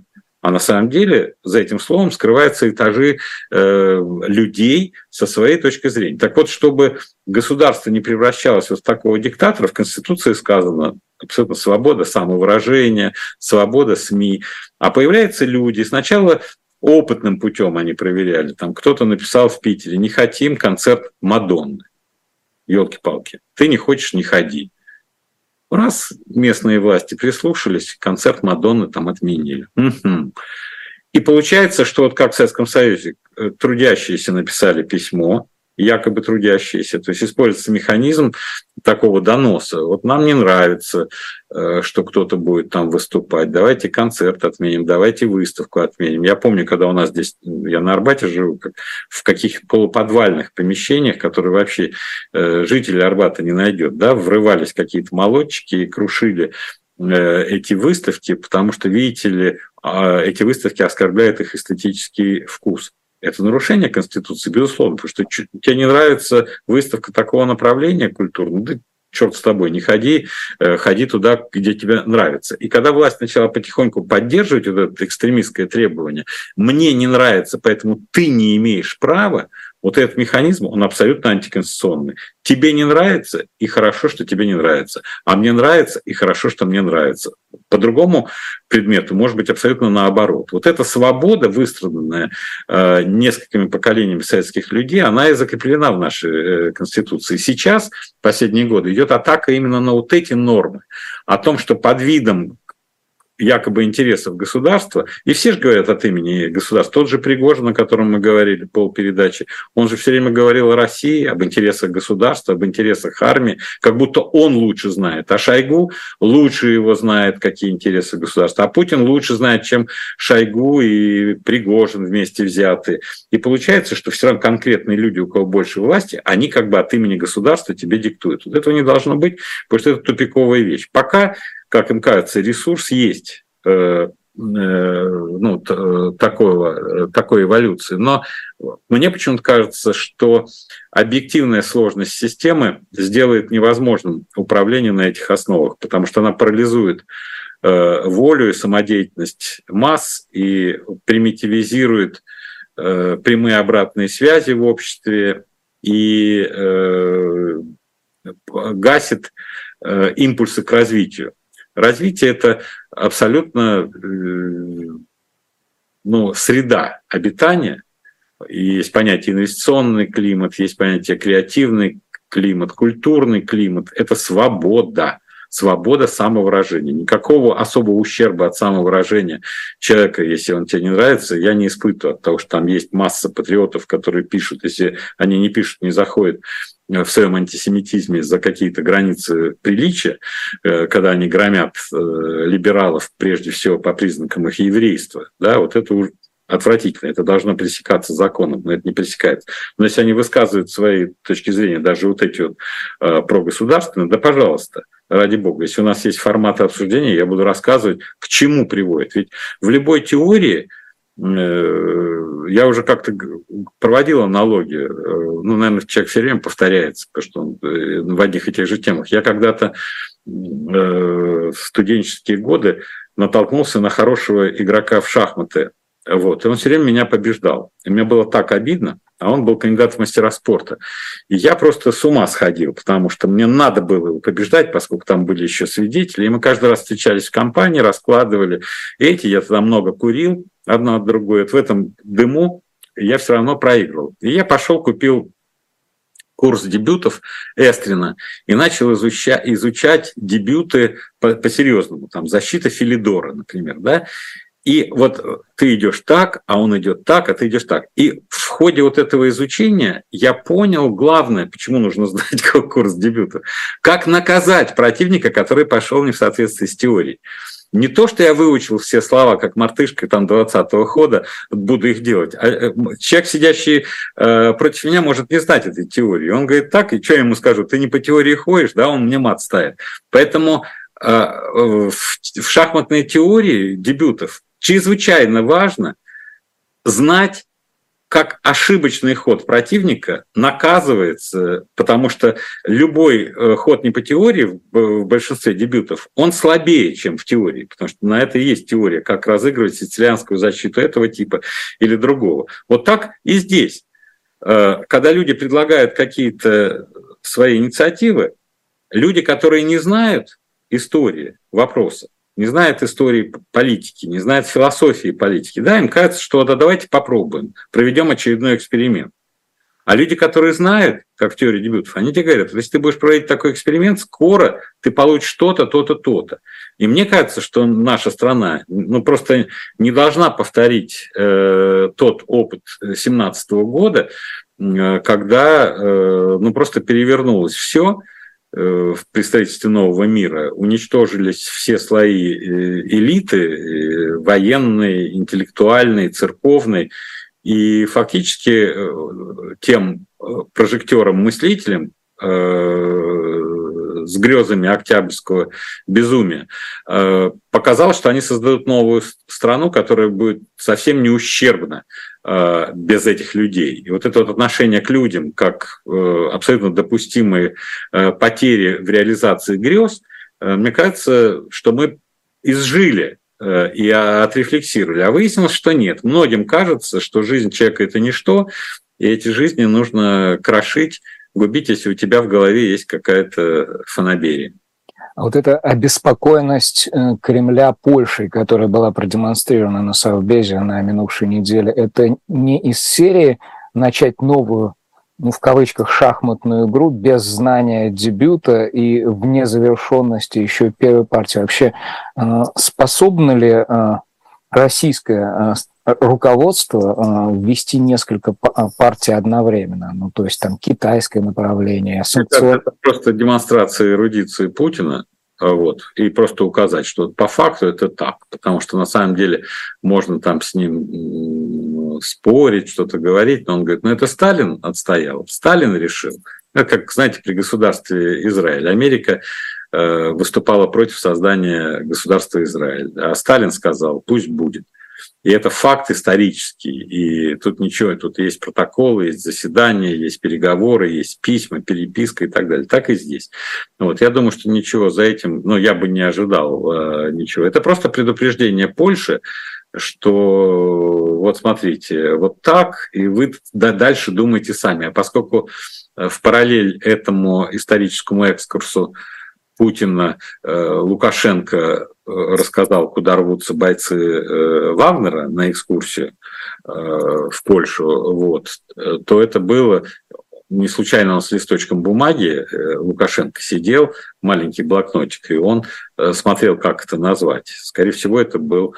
[SPEAKER 2] А на самом деле за этим словом скрываются этажи э, людей со своей точки зрения. Так вот, чтобы государство не превращалось вот в такого диктатора, в Конституции сказано абсолютно свобода самовыражения, свобода СМИ. А появляются люди, сначала опытным путем они проверяли. Там кто-то написал в Питере, не хотим концерт Мадонны. Елки-палки, ты не хочешь, не ходи. Раз местные власти прислушались, концерт Мадонны там отменили. Угу. И получается, что вот как в Советском Союзе э, трудящиеся написали письмо, якобы трудящиеся. То есть используется механизм такого доноса. Вот нам не нравится, э, что кто-то будет там выступать. Давайте концерт отменим, давайте выставку отменим. Я помню, когда у нас здесь, я на Арбате живу, в каких полуподвальных помещениях, которые вообще э, жители Арбата не найдет, да, врывались какие-то молодчики и крушили э, эти выставки, потому что, видите ли, а, эти выставки оскорбляют их эстетический вкус. Это нарушение Конституции, безусловно, потому что тебе не нравится выставка такого направления культурного, да черт с тобой, не ходи, э, ходи туда, где тебе нравится. И когда власть начала потихоньку поддерживать вот это экстремистское требование, мне не нравится, поэтому ты не имеешь права, вот этот механизм, он абсолютно антиконституционный. Тебе не нравится, и хорошо, что тебе не нравится. А мне нравится, и хорошо, что мне нравится. По другому предмету может быть абсолютно наоборот. Вот эта свобода, выстраданная э, несколькими поколениями советских людей, она и закреплена в нашей э, Конституции. Сейчас, последние годы, идет атака именно на вот эти нормы. О том, что под видом якобы интересов государства, и все же говорят от имени государства. Тот же Пригожин, о котором мы говорили полпередачи, он же все время говорил о России, об интересах государства, об интересах армии, как будто он лучше знает. А Шойгу лучше его знает, какие интересы государства. А Путин лучше знает, чем Шойгу и Пригожин вместе взятые. И получается, что все равно конкретные люди, у кого больше власти, они как бы от имени государства тебе диктуют. Вот этого не должно быть, потому что это тупиковая вещь. Пока как им кажется, ресурс есть э, э, ну, такого, такой эволюции. Но мне почему-то кажется, что объективная сложность системы сделает невозможным управление на этих основах, потому что она парализует э, волю и самодеятельность масс и примитивизирует прямые обратные связи в обществе и гасит импульсы к развитию. Развитие – это абсолютно э, ну, среда обитания. есть понятие инвестиционный климат, есть понятие креативный климат, культурный климат. Это свобода свобода самовыражения. Никакого особого ущерба от самовыражения человека, если он тебе не нравится, я не испытываю от того, что там есть масса патриотов, которые пишут, если они не пишут, не заходят в своем антисемитизме за какие-то границы приличия, э, когда они громят э, либералов прежде всего по признакам их еврейства, да, вот это уже отвратительно, это должно пресекаться законом, но это не пресекается. Но если они высказывают свои точки зрения, даже вот эти вот э, прогосударственные, да пожалуйста, ради бога, если у нас есть форматы обсуждения, я буду рассказывать, к чему приводит. Ведь в любой теории Э, я уже как-то проводил аналогию, э, ну, наверное, человек все время повторяется, потому что он э, в одних и тех же темах. Я когда-то в студенческие годы натолкнулся на хорошего игрока в шахматы, вот, и он все время меня побеждал. И мне было так обидно, а он был кандидат в мастера спорта. И я просто с ума сходил, потому что мне надо было его побеждать, поскольку там были еще свидетели. И мы каждый раз встречались в компании, раскладывали эти. Я тогда много курил, одно от другой. Вот в этом дыму я все равно проигрывал. И я пошел, купил курс дебютов Эстрина и начал изучать, изучать дебюты по-серьезному, по там защита Филидора, например, да, и вот ты идешь так, а он идет так, а ты идешь так. И в ходе вот этого изучения я понял главное, почему нужно знать курс дебюта. Как наказать противника, который пошел не в соответствии с теорией. Не то, что я выучил все слова, как мартышка там 20-го хода, буду их делать. А э, человек, сидящий э, против меня, может не знать этой теории. Он говорит так, и что я ему скажу? Ты не по теории ходишь, да, он мне мат ставит. Поэтому э, в, в шахматной теории дебютов чрезвычайно важно знать как ошибочный ход противника наказывается, потому что любой э, ход не по теории в большинстве дебютов, он слабее, чем в теории, потому что на это и есть теория, как разыгрывать сицилианскую защиту этого типа или другого. Вот так и здесь. Э, когда люди предлагают какие-то свои инициативы, люди, которые не знают истории вопроса, не знает истории политики, не знает философии политики. Да, им кажется, что да, давайте попробуем, проведем очередной эксперимент. А люди, которые знают, как в теории дебютов, они тебе говорят, если ты будешь проводить такой эксперимент, скоро ты получишь то-то, то-то, то-то. И мне кажется, что наша страна ну, просто не должна повторить э, тот опыт 2017 года, э, когда э, ну, просто перевернулось все, в представительстве нового мира уничтожились все слои э, элиты, э, военной, интеллектуальной, церковной, и фактически тем прожектором-мыслителем с грезами октябрьского безумия, показал, что они создают новую страну, которая будет совсем не ущербна. Э, без этих людей. И вот это вот отношение к людям как э, абсолютно допустимые э, потери в реализации грез, мне кажется, что мы изжили и отрефлексировали. А выяснилось, что нет. Многим кажется, что жизнь человека – это ничто, и эти жизни нужно крошить, губить, если у тебя в голове есть какая-то фанаберия.
[SPEAKER 1] А вот эта обеспокоенность э, Кремля Польшей, которая была продемонстрирована на Совбезе на минувшей неделе, это не из серии начать новую ну, в кавычках, шахматную игру без знания дебюта и вне завершенности еще первой партии. Вообще, э, способно ли э, российское руководство ввести несколько партий одновременно? Ну, то есть там китайское направление,
[SPEAKER 2] санкцион... Это, это просто демонстрация эрудиции Путина, а, вот, и просто указать, что по факту это так, потому что на самом деле можно там с ним спорить, что-то говорить, но он говорит, ну это Сталин отстоял, Сталин решил. Это как, знаете, при государстве Израиль. Америка э, выступала против создания государства Израиль, а Сталин сказал, пусть будет. И это факт исторический. И тут ничего, тут есть протоколы, есть заседания, есть переговоры, есть письма, переписка и так далее. Так и здесь. Вот. Я думаю, что ничего за этим, ну, я бы не ожидал э, ничего. Это просто предупреждение Польши, что вот смотрите, вот так, и вы дальше думаете сами. А поскольку э, в параллель этому историческому экскурсу Путина э, Лукашенко рассказал, куда рвутся бойцы э, Вагнера на экскурсию э, в Польшу, вот, то это было не случайно он с листочком бумаги, э, Лукашенко сидел, маленький блокнотик, и он смотрел, как это назвать. Скорее всего, это был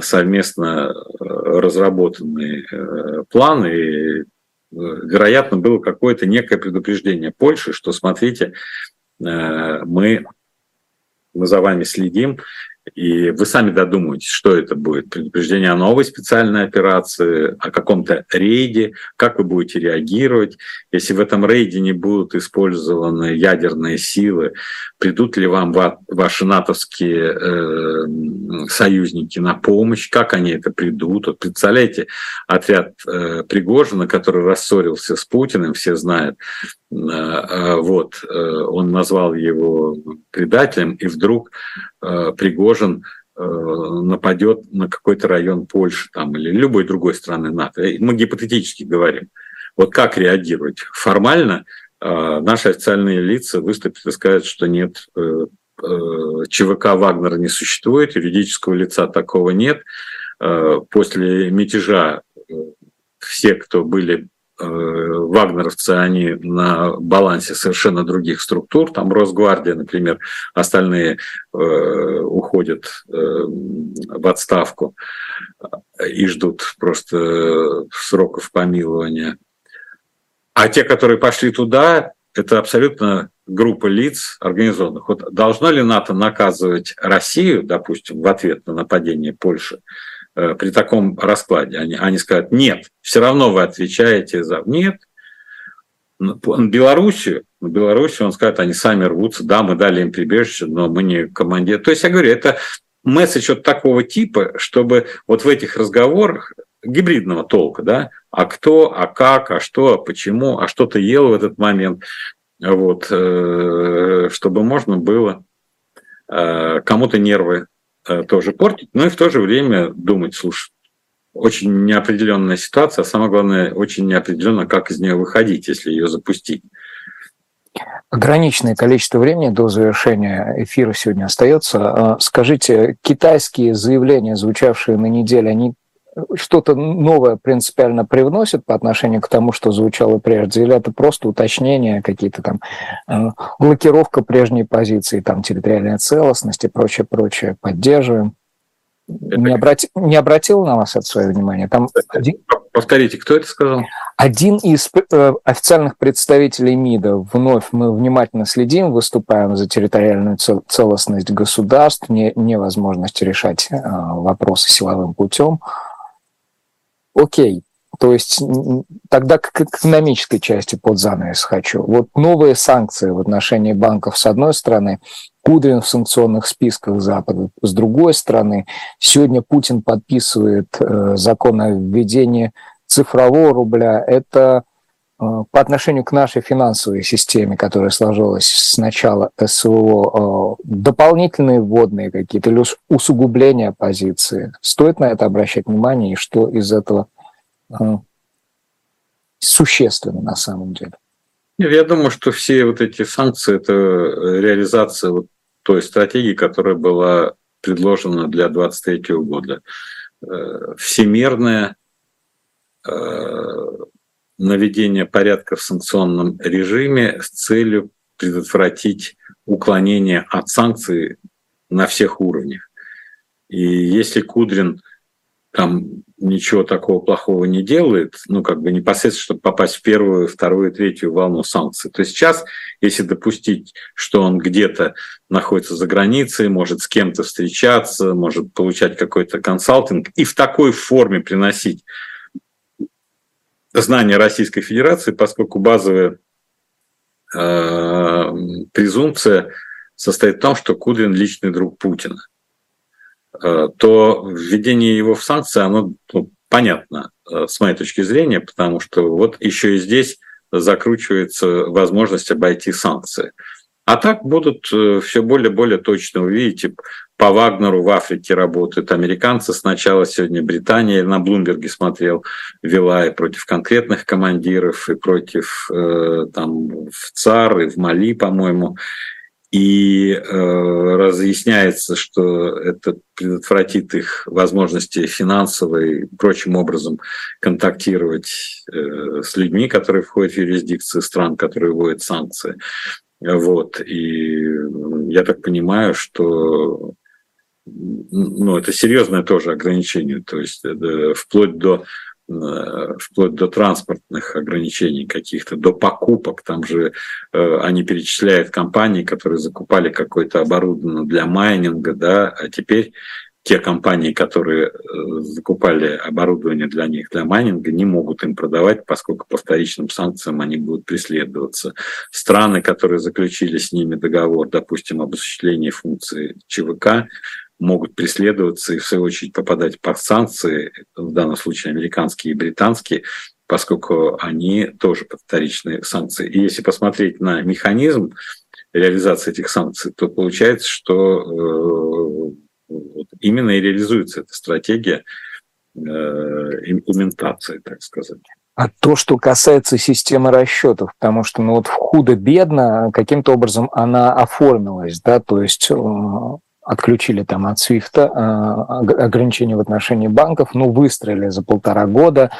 [SPEAKER 2] совместно разработанный план, и, вероятно, было какое-то некое предупреждение Польши, что, смотрите, мы мы за вами следим, и вы сами додумаетесь, что это будет. Предупреждение о новой специальной операции, о каком-то рейде, как вы будете реагировать. Если в этом рейде не будут использованы ядерные силы, придут ли вам ваши натовские э, союзники на помощь, как они это придут. Вот представляете, отряд э, Пригожина, который рассорился с Путиным, все знают, э, э вот, э, он назвал его предателем, и вдруг Пригожин э, нападет на какой-то район Польши там, или любой другой страны НАТО. Мы гипотетически говорим. Вот как реагировать? Формально э, наши официальные лица выступят и скажут, что нет, ЧВК Вагнера не существует, юридического лица такого нет. После мятежа все, кто были вагнеровцы, они на балансе совершенно других структур, там Росгвардия, например, остальные уходят в отставку и ждут просто сроков помилования. А те, которые пошли туда, это абсолютно группа лиц организованных. Вот должно ли НАТО наказывать Россию, допустим, в ответ на нападение Польши э, при таком раскладе? Они, они скажут, нет, все равно вы отвечаете за... Нет. На Белоруссию, на Белоруссию он скажет, они сами рвутся, да, мы дали им прибежище, но мы не командир. То есть я говорю, это месседж вот такого типа, чтобы вот в этих разговорах гибридного толка, да, а кто, а как, а что, а почему, а что ты ел в этот момент, вот, э, чтобы можно было э, кому-то нервы э, тоже портить, но и в то же время думать, слушай, очень неопределенная ситуация, а самое главное, очень неопределенно, как из нее выходить, если ее запустить.
[SPEAKER 1] Ограниченное количество времени до завершения эфира сегодня остается. Скажите, китайские заявления, звучавшие на неделе, они что-то новое принципиально привносит по отношению к тому, что звучало прежде, или это просто уточнение, какие-то там э, блокировка прежней позиции, там территориальная целостность и прочее, прочее, поддерживаем. Это... Не, обрати... не обратил на вас это свое внимание? Там
[SPEAKER 2] один... Повторите, кто это сказал?
[SPEAKER 1] Один из э, официальных представителей МИДа, вновь мы внимательно следим, выступаем за территориальную целостность государств, не, невозможность решать э, вопросы силовым путем окей, то есть тогда к экономической части под занавес хочу. Вот новые санкции в отношении банков с одной стороны, Кудрин в санкционных списках Запада с другой стороны. Сегодня Путин подписывает э, закон о введении цифрового рубля. Это по отношению к нашей финансовой системе, которая сложилась с начала СВО, э, дополнительные вводные какие-то или усугубления позиции. Стоит на это обращать внимание и что из этого – существенно на самом деле.
[SPEAKER 2] Я думаю, что все вот эти санкции – это реализация вот той стратегии, которая была предложена для 2023 года. Э, наведение порядка в санкционном режиме с целью предотвратить уклонение от санкций на всех уровнях. И если Кудрин там ничего такого плохого не делает, ну, как бы непосредственно, чтобы попасть в первую, вторую, третью волну санкций. То сейчас, если допустить, что он где-то находится за границей, может с кем-то встречаться, может получать какой-то консалтинг и в такой форме приносить знания Российской Федерации, поскольку базовая э, презумпция состоит в том, что Кудрин личный друг Путина. Э, то введение его в санкции, оно ну, понятно э, с моей точки зрения, потому что вот еще и здесь закручивается возможность обойти санкции. А так будут э, все более и более точно. увидеть по Вагнеру в Африке работают американцы. Сначала сегодня Британия на Блумберге смотрел, вела и против конкретных командиров, и против там в ЦАР, и в Мали, по-моему и э, разъясняется, что это предотвратит их возможности финансово и прочим образом контактировать э, с людьми, которые входят в юрисдикцию стран, которые вводят санкции. Вот. И я так понимаю, что ну, это серьезное тоже ограничение, то есть это вплоть до Э, вплоть до транспортных ограничений каких-то, до покупок. Там же э, они перечисляют компании, которые закупали какое-то оборудование для майнинга, да, а теперь те компании, которые э, закупали оборудование для них, для майнинга, не могут им продавать, поскольку по вторичным санкциям они будут преследоваться. Страны, которые заключили с ними договор, допустим, об осуществлении функции ЧВК, могут преследоваться и, в свою очередь, попадать под санкции, в данном случае американские и британские, поскольку они тоже под вторичные санкции. И если посмотреть на механизм реализации этих санкций, то получается, что э, именно и реализуется эта стратегия э, имплементации, так сказать.
[SPEAKER 1] А то, что касается системы расчетов, потому что ну вот худо-бедно каким-то образом она оформилась, да, то есть э, отключили там от свифта ограничения в отношении банков, ну, выстроили за полтора года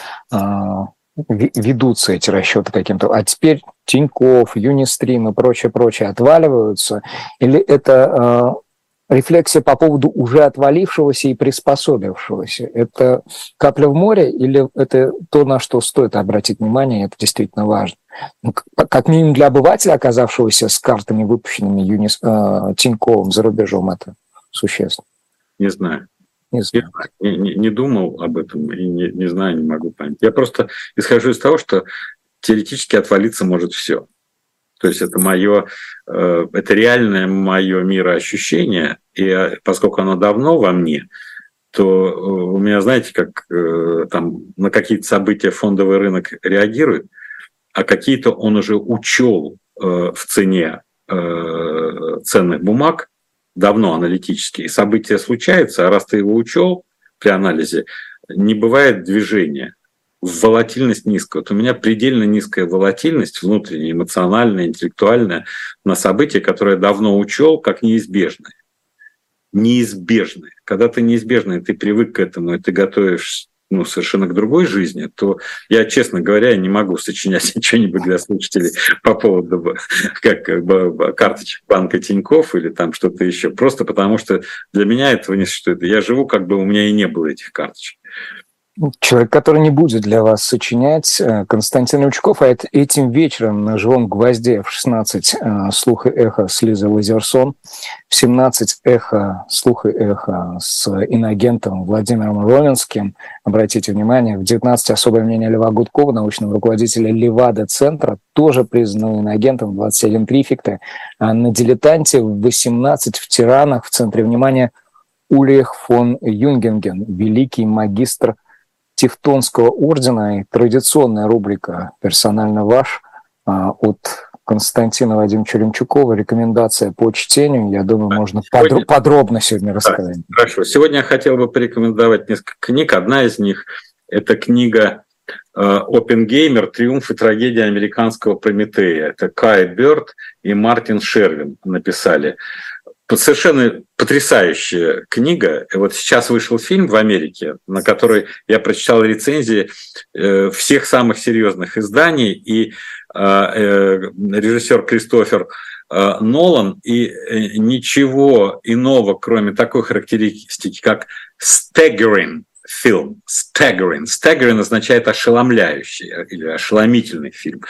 [SPEAKER 1] ведутся эти расчеты каким-то, а теперь Тиньков, Юнистрим и прочее, прочее отваливаются, или это э, рефлексия по поводу уже отвалившегося и приспособившегося? Это капля в море или это то, на что стоит обратить внимание, это действительно важно? Ну, как минимум для обывателя, оказавшегося с картами, выпущенными Юнис, э, Тиньковым за рубежом, это существенно.
[SPEAKER 2] Не знаю. Не, знаю. Не, не, не думал об этом и не, не знаю, не могу понять. Я просто исхожу из того, что теоретически отвалиться может все. То есть это мое, э, это реальное мое мироощущение, и э, поскольку оно давно во мне, то э, у меня, знаете, как там на какие-то события фондовый рынок реагирует, а какие-то он уже учел в цене ценных бумаг, давно аналитически, и события случаются, а раз ты его учел при анализе, не бывает движения. Волатильность низкая. Вот у меня предельно низкая волатильность внутренняя, эмоциональная, интеллектуальная на события, которые я давно учел как неизбежные. Неизбежные. Когда ты неизбежный, ты привык к этому, и ты готовишь ну, совершенно к другой жизни, то я, честно говоря, не могу сочинять что-нибудь для слушателей по поводу как, карточек банка Тиньков или там что-то еще. Просто потому что для меня этого не существует. Я живу, как бы у меня и не было этих карточек.
[SPEAKER 1] Человек, который не будет для вас сочинять, э, Константин Лючков, а это этим вечером на «Живом гвозде» в 16 э, «Слух и эхо» с Лизой Лазерсон, в 17 «Эхо», «Слух и эхо» с иногентом Владимиром Ровенским. Обратите внимание, в 19 особое мнение Льва Гудкова, научного руководителя Левада-центра, тоже признанного иногентом, 21 префекта. А на «Дилетанте» в 18 в «Тиранах» в центре внимания Ульрих фон Юнгенген, великий магистр – Тевтонского ордена и традиционная рубрика «Персонально ваш» а, от Константина Вадимовича Ремчукова. Рекомендация по чтению. Я думаю, можно сегодня... подробно сегодня рассказать.
[SPEAKER 2] Хорошо. Сегодня я хотел бы порекомендовать несколько книг. Одна из них – это книга Опенгеймер «Триумф и трагедия американского Прометея». Это Кай Бёрд и Мартин Шервин написали совершенно потрясающая книга. Вот сейчас вышел фильм в Америке, на который я прочитал рецензии э, всех самых серьезных изданий, и э, э, режиссер Кристофер Нолан, и ничего иного, кроме такой характеристики, как staggering, фильм, staggering. Staggering означает ошеломляющий или ошеломительный фильм.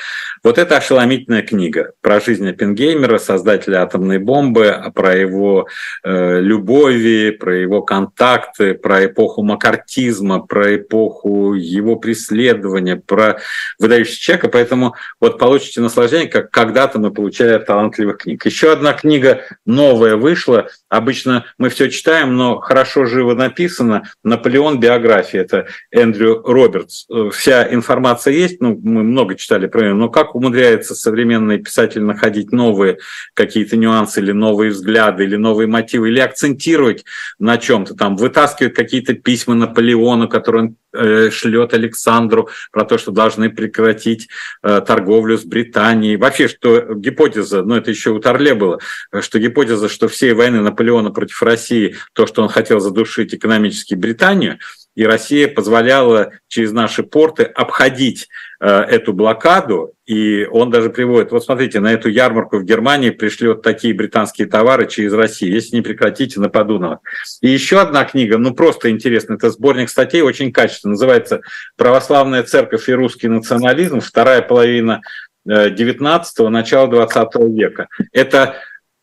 [SPEAKER 2] Вот это ошеломительная книга про жизнь Оппенгеймера, создателя атомной бомбы, про его э, любови, про его контакты, про эпоху макартизма, про эпоху его преследования, про выдающийся человека. Поэтому вот получите наслаждение, как когда-то мы получали талантливых книг. Еще одна книга новая вышла. Обычно мы все читаем, но хорошо живо написано. Наполеон биография, это Эндрю Робертс. Э, вся информация есть, ну, мы много читали про него, но как умудряется современный писатель находить новые какие-то нюансы или новые взгляды, или новые мотивы, или акцентировать на чем-то там, вытаскивает какие-то письма Наполеону, которые он Э, шлет Александру про то, что должны прекратить э, торговлю с Британией. Вообще, что гипотеза, ну это еще у Торле было, что гипотеза, что все войны Наполеона против России, то, что он хотел задушить экономически Британию, и Россия позволяла через наши порты обходить э, эту блокаду, и он даже приводит, вот смотрите, на эту ярмарку в Германии пришли вот такие британские товары через Россию, если не прекратите, нападу на вас. И еще одна книга, ну просто интересно, это сборник статей, очень качественно, называется «Православная церковь и русский национализм. Вторая половина 19-го, э, начала 20 века». Это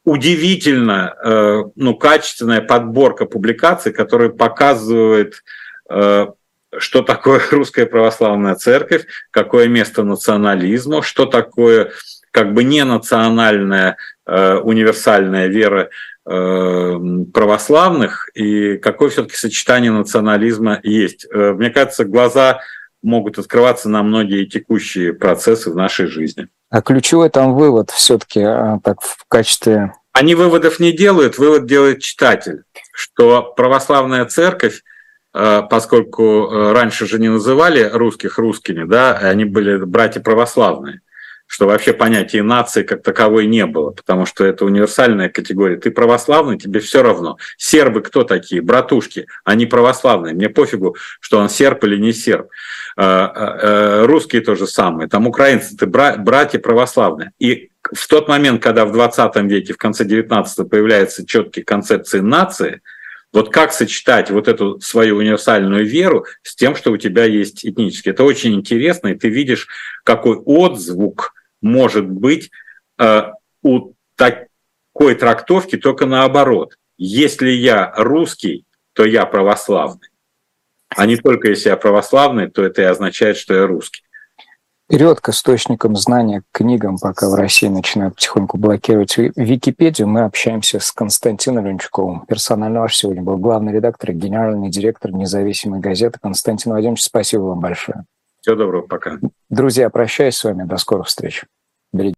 [SPEAKER 2] удивительно э, ну, качественная подборка публикаций, которая показывает что такое русская православная церковь, какое место национализму, что такое как бы не национальная э, универсальная вера э, православных и какое все-таки сочетание национализма есть. Мне кажется, глаза могут открываться на многие текущие процессы в нашей жизни.
[SPEAKER 1] А ключевой там вывод все-таки так в качестве...
[SPEAKER 2] Они выводов не делают, вывод делает читатель, что православная церковь Э, поскольку э, раньше же не называли русских русскими, да, они были братья православные. что вообще понятия нации как таковой не было, потому что это универсальная категория. Ты православный, тебе все равно. Сербы кто такие? Братушки. Они православные. Мне пофигу, что он серб или не серб. А, русские то же самое. Там украинцы, ты братья православные. И в тот момент, когда в 20 веке, в конце 19 появляются четкие концепции нации, вот как сочетать вот эту свою универсальную веру с тем, что у тебя есть этнический. Это очень интересно, и ты видишь, какой отзвук может быть э, у такой трактовки, только наоборот. Если я русский, то я православный. А не только если я православный, то это и означает, что я русский.
[SPEAKER 1] Вперед к источникам знания, к книгам, пока в России начинают потихоньку блокировать Википедию, мы общаемся с Константином Ленчуковым. Персонально ваш сегодня был главный редактор и генеральный директор независимой газеты. Константин Владимирович, спасибо вам большое.
[SPEAKER 2] Всего доброго, пока.
[SPEAKER 1] Друзья, прощаюсь с вами, до скорых встреч. Берегите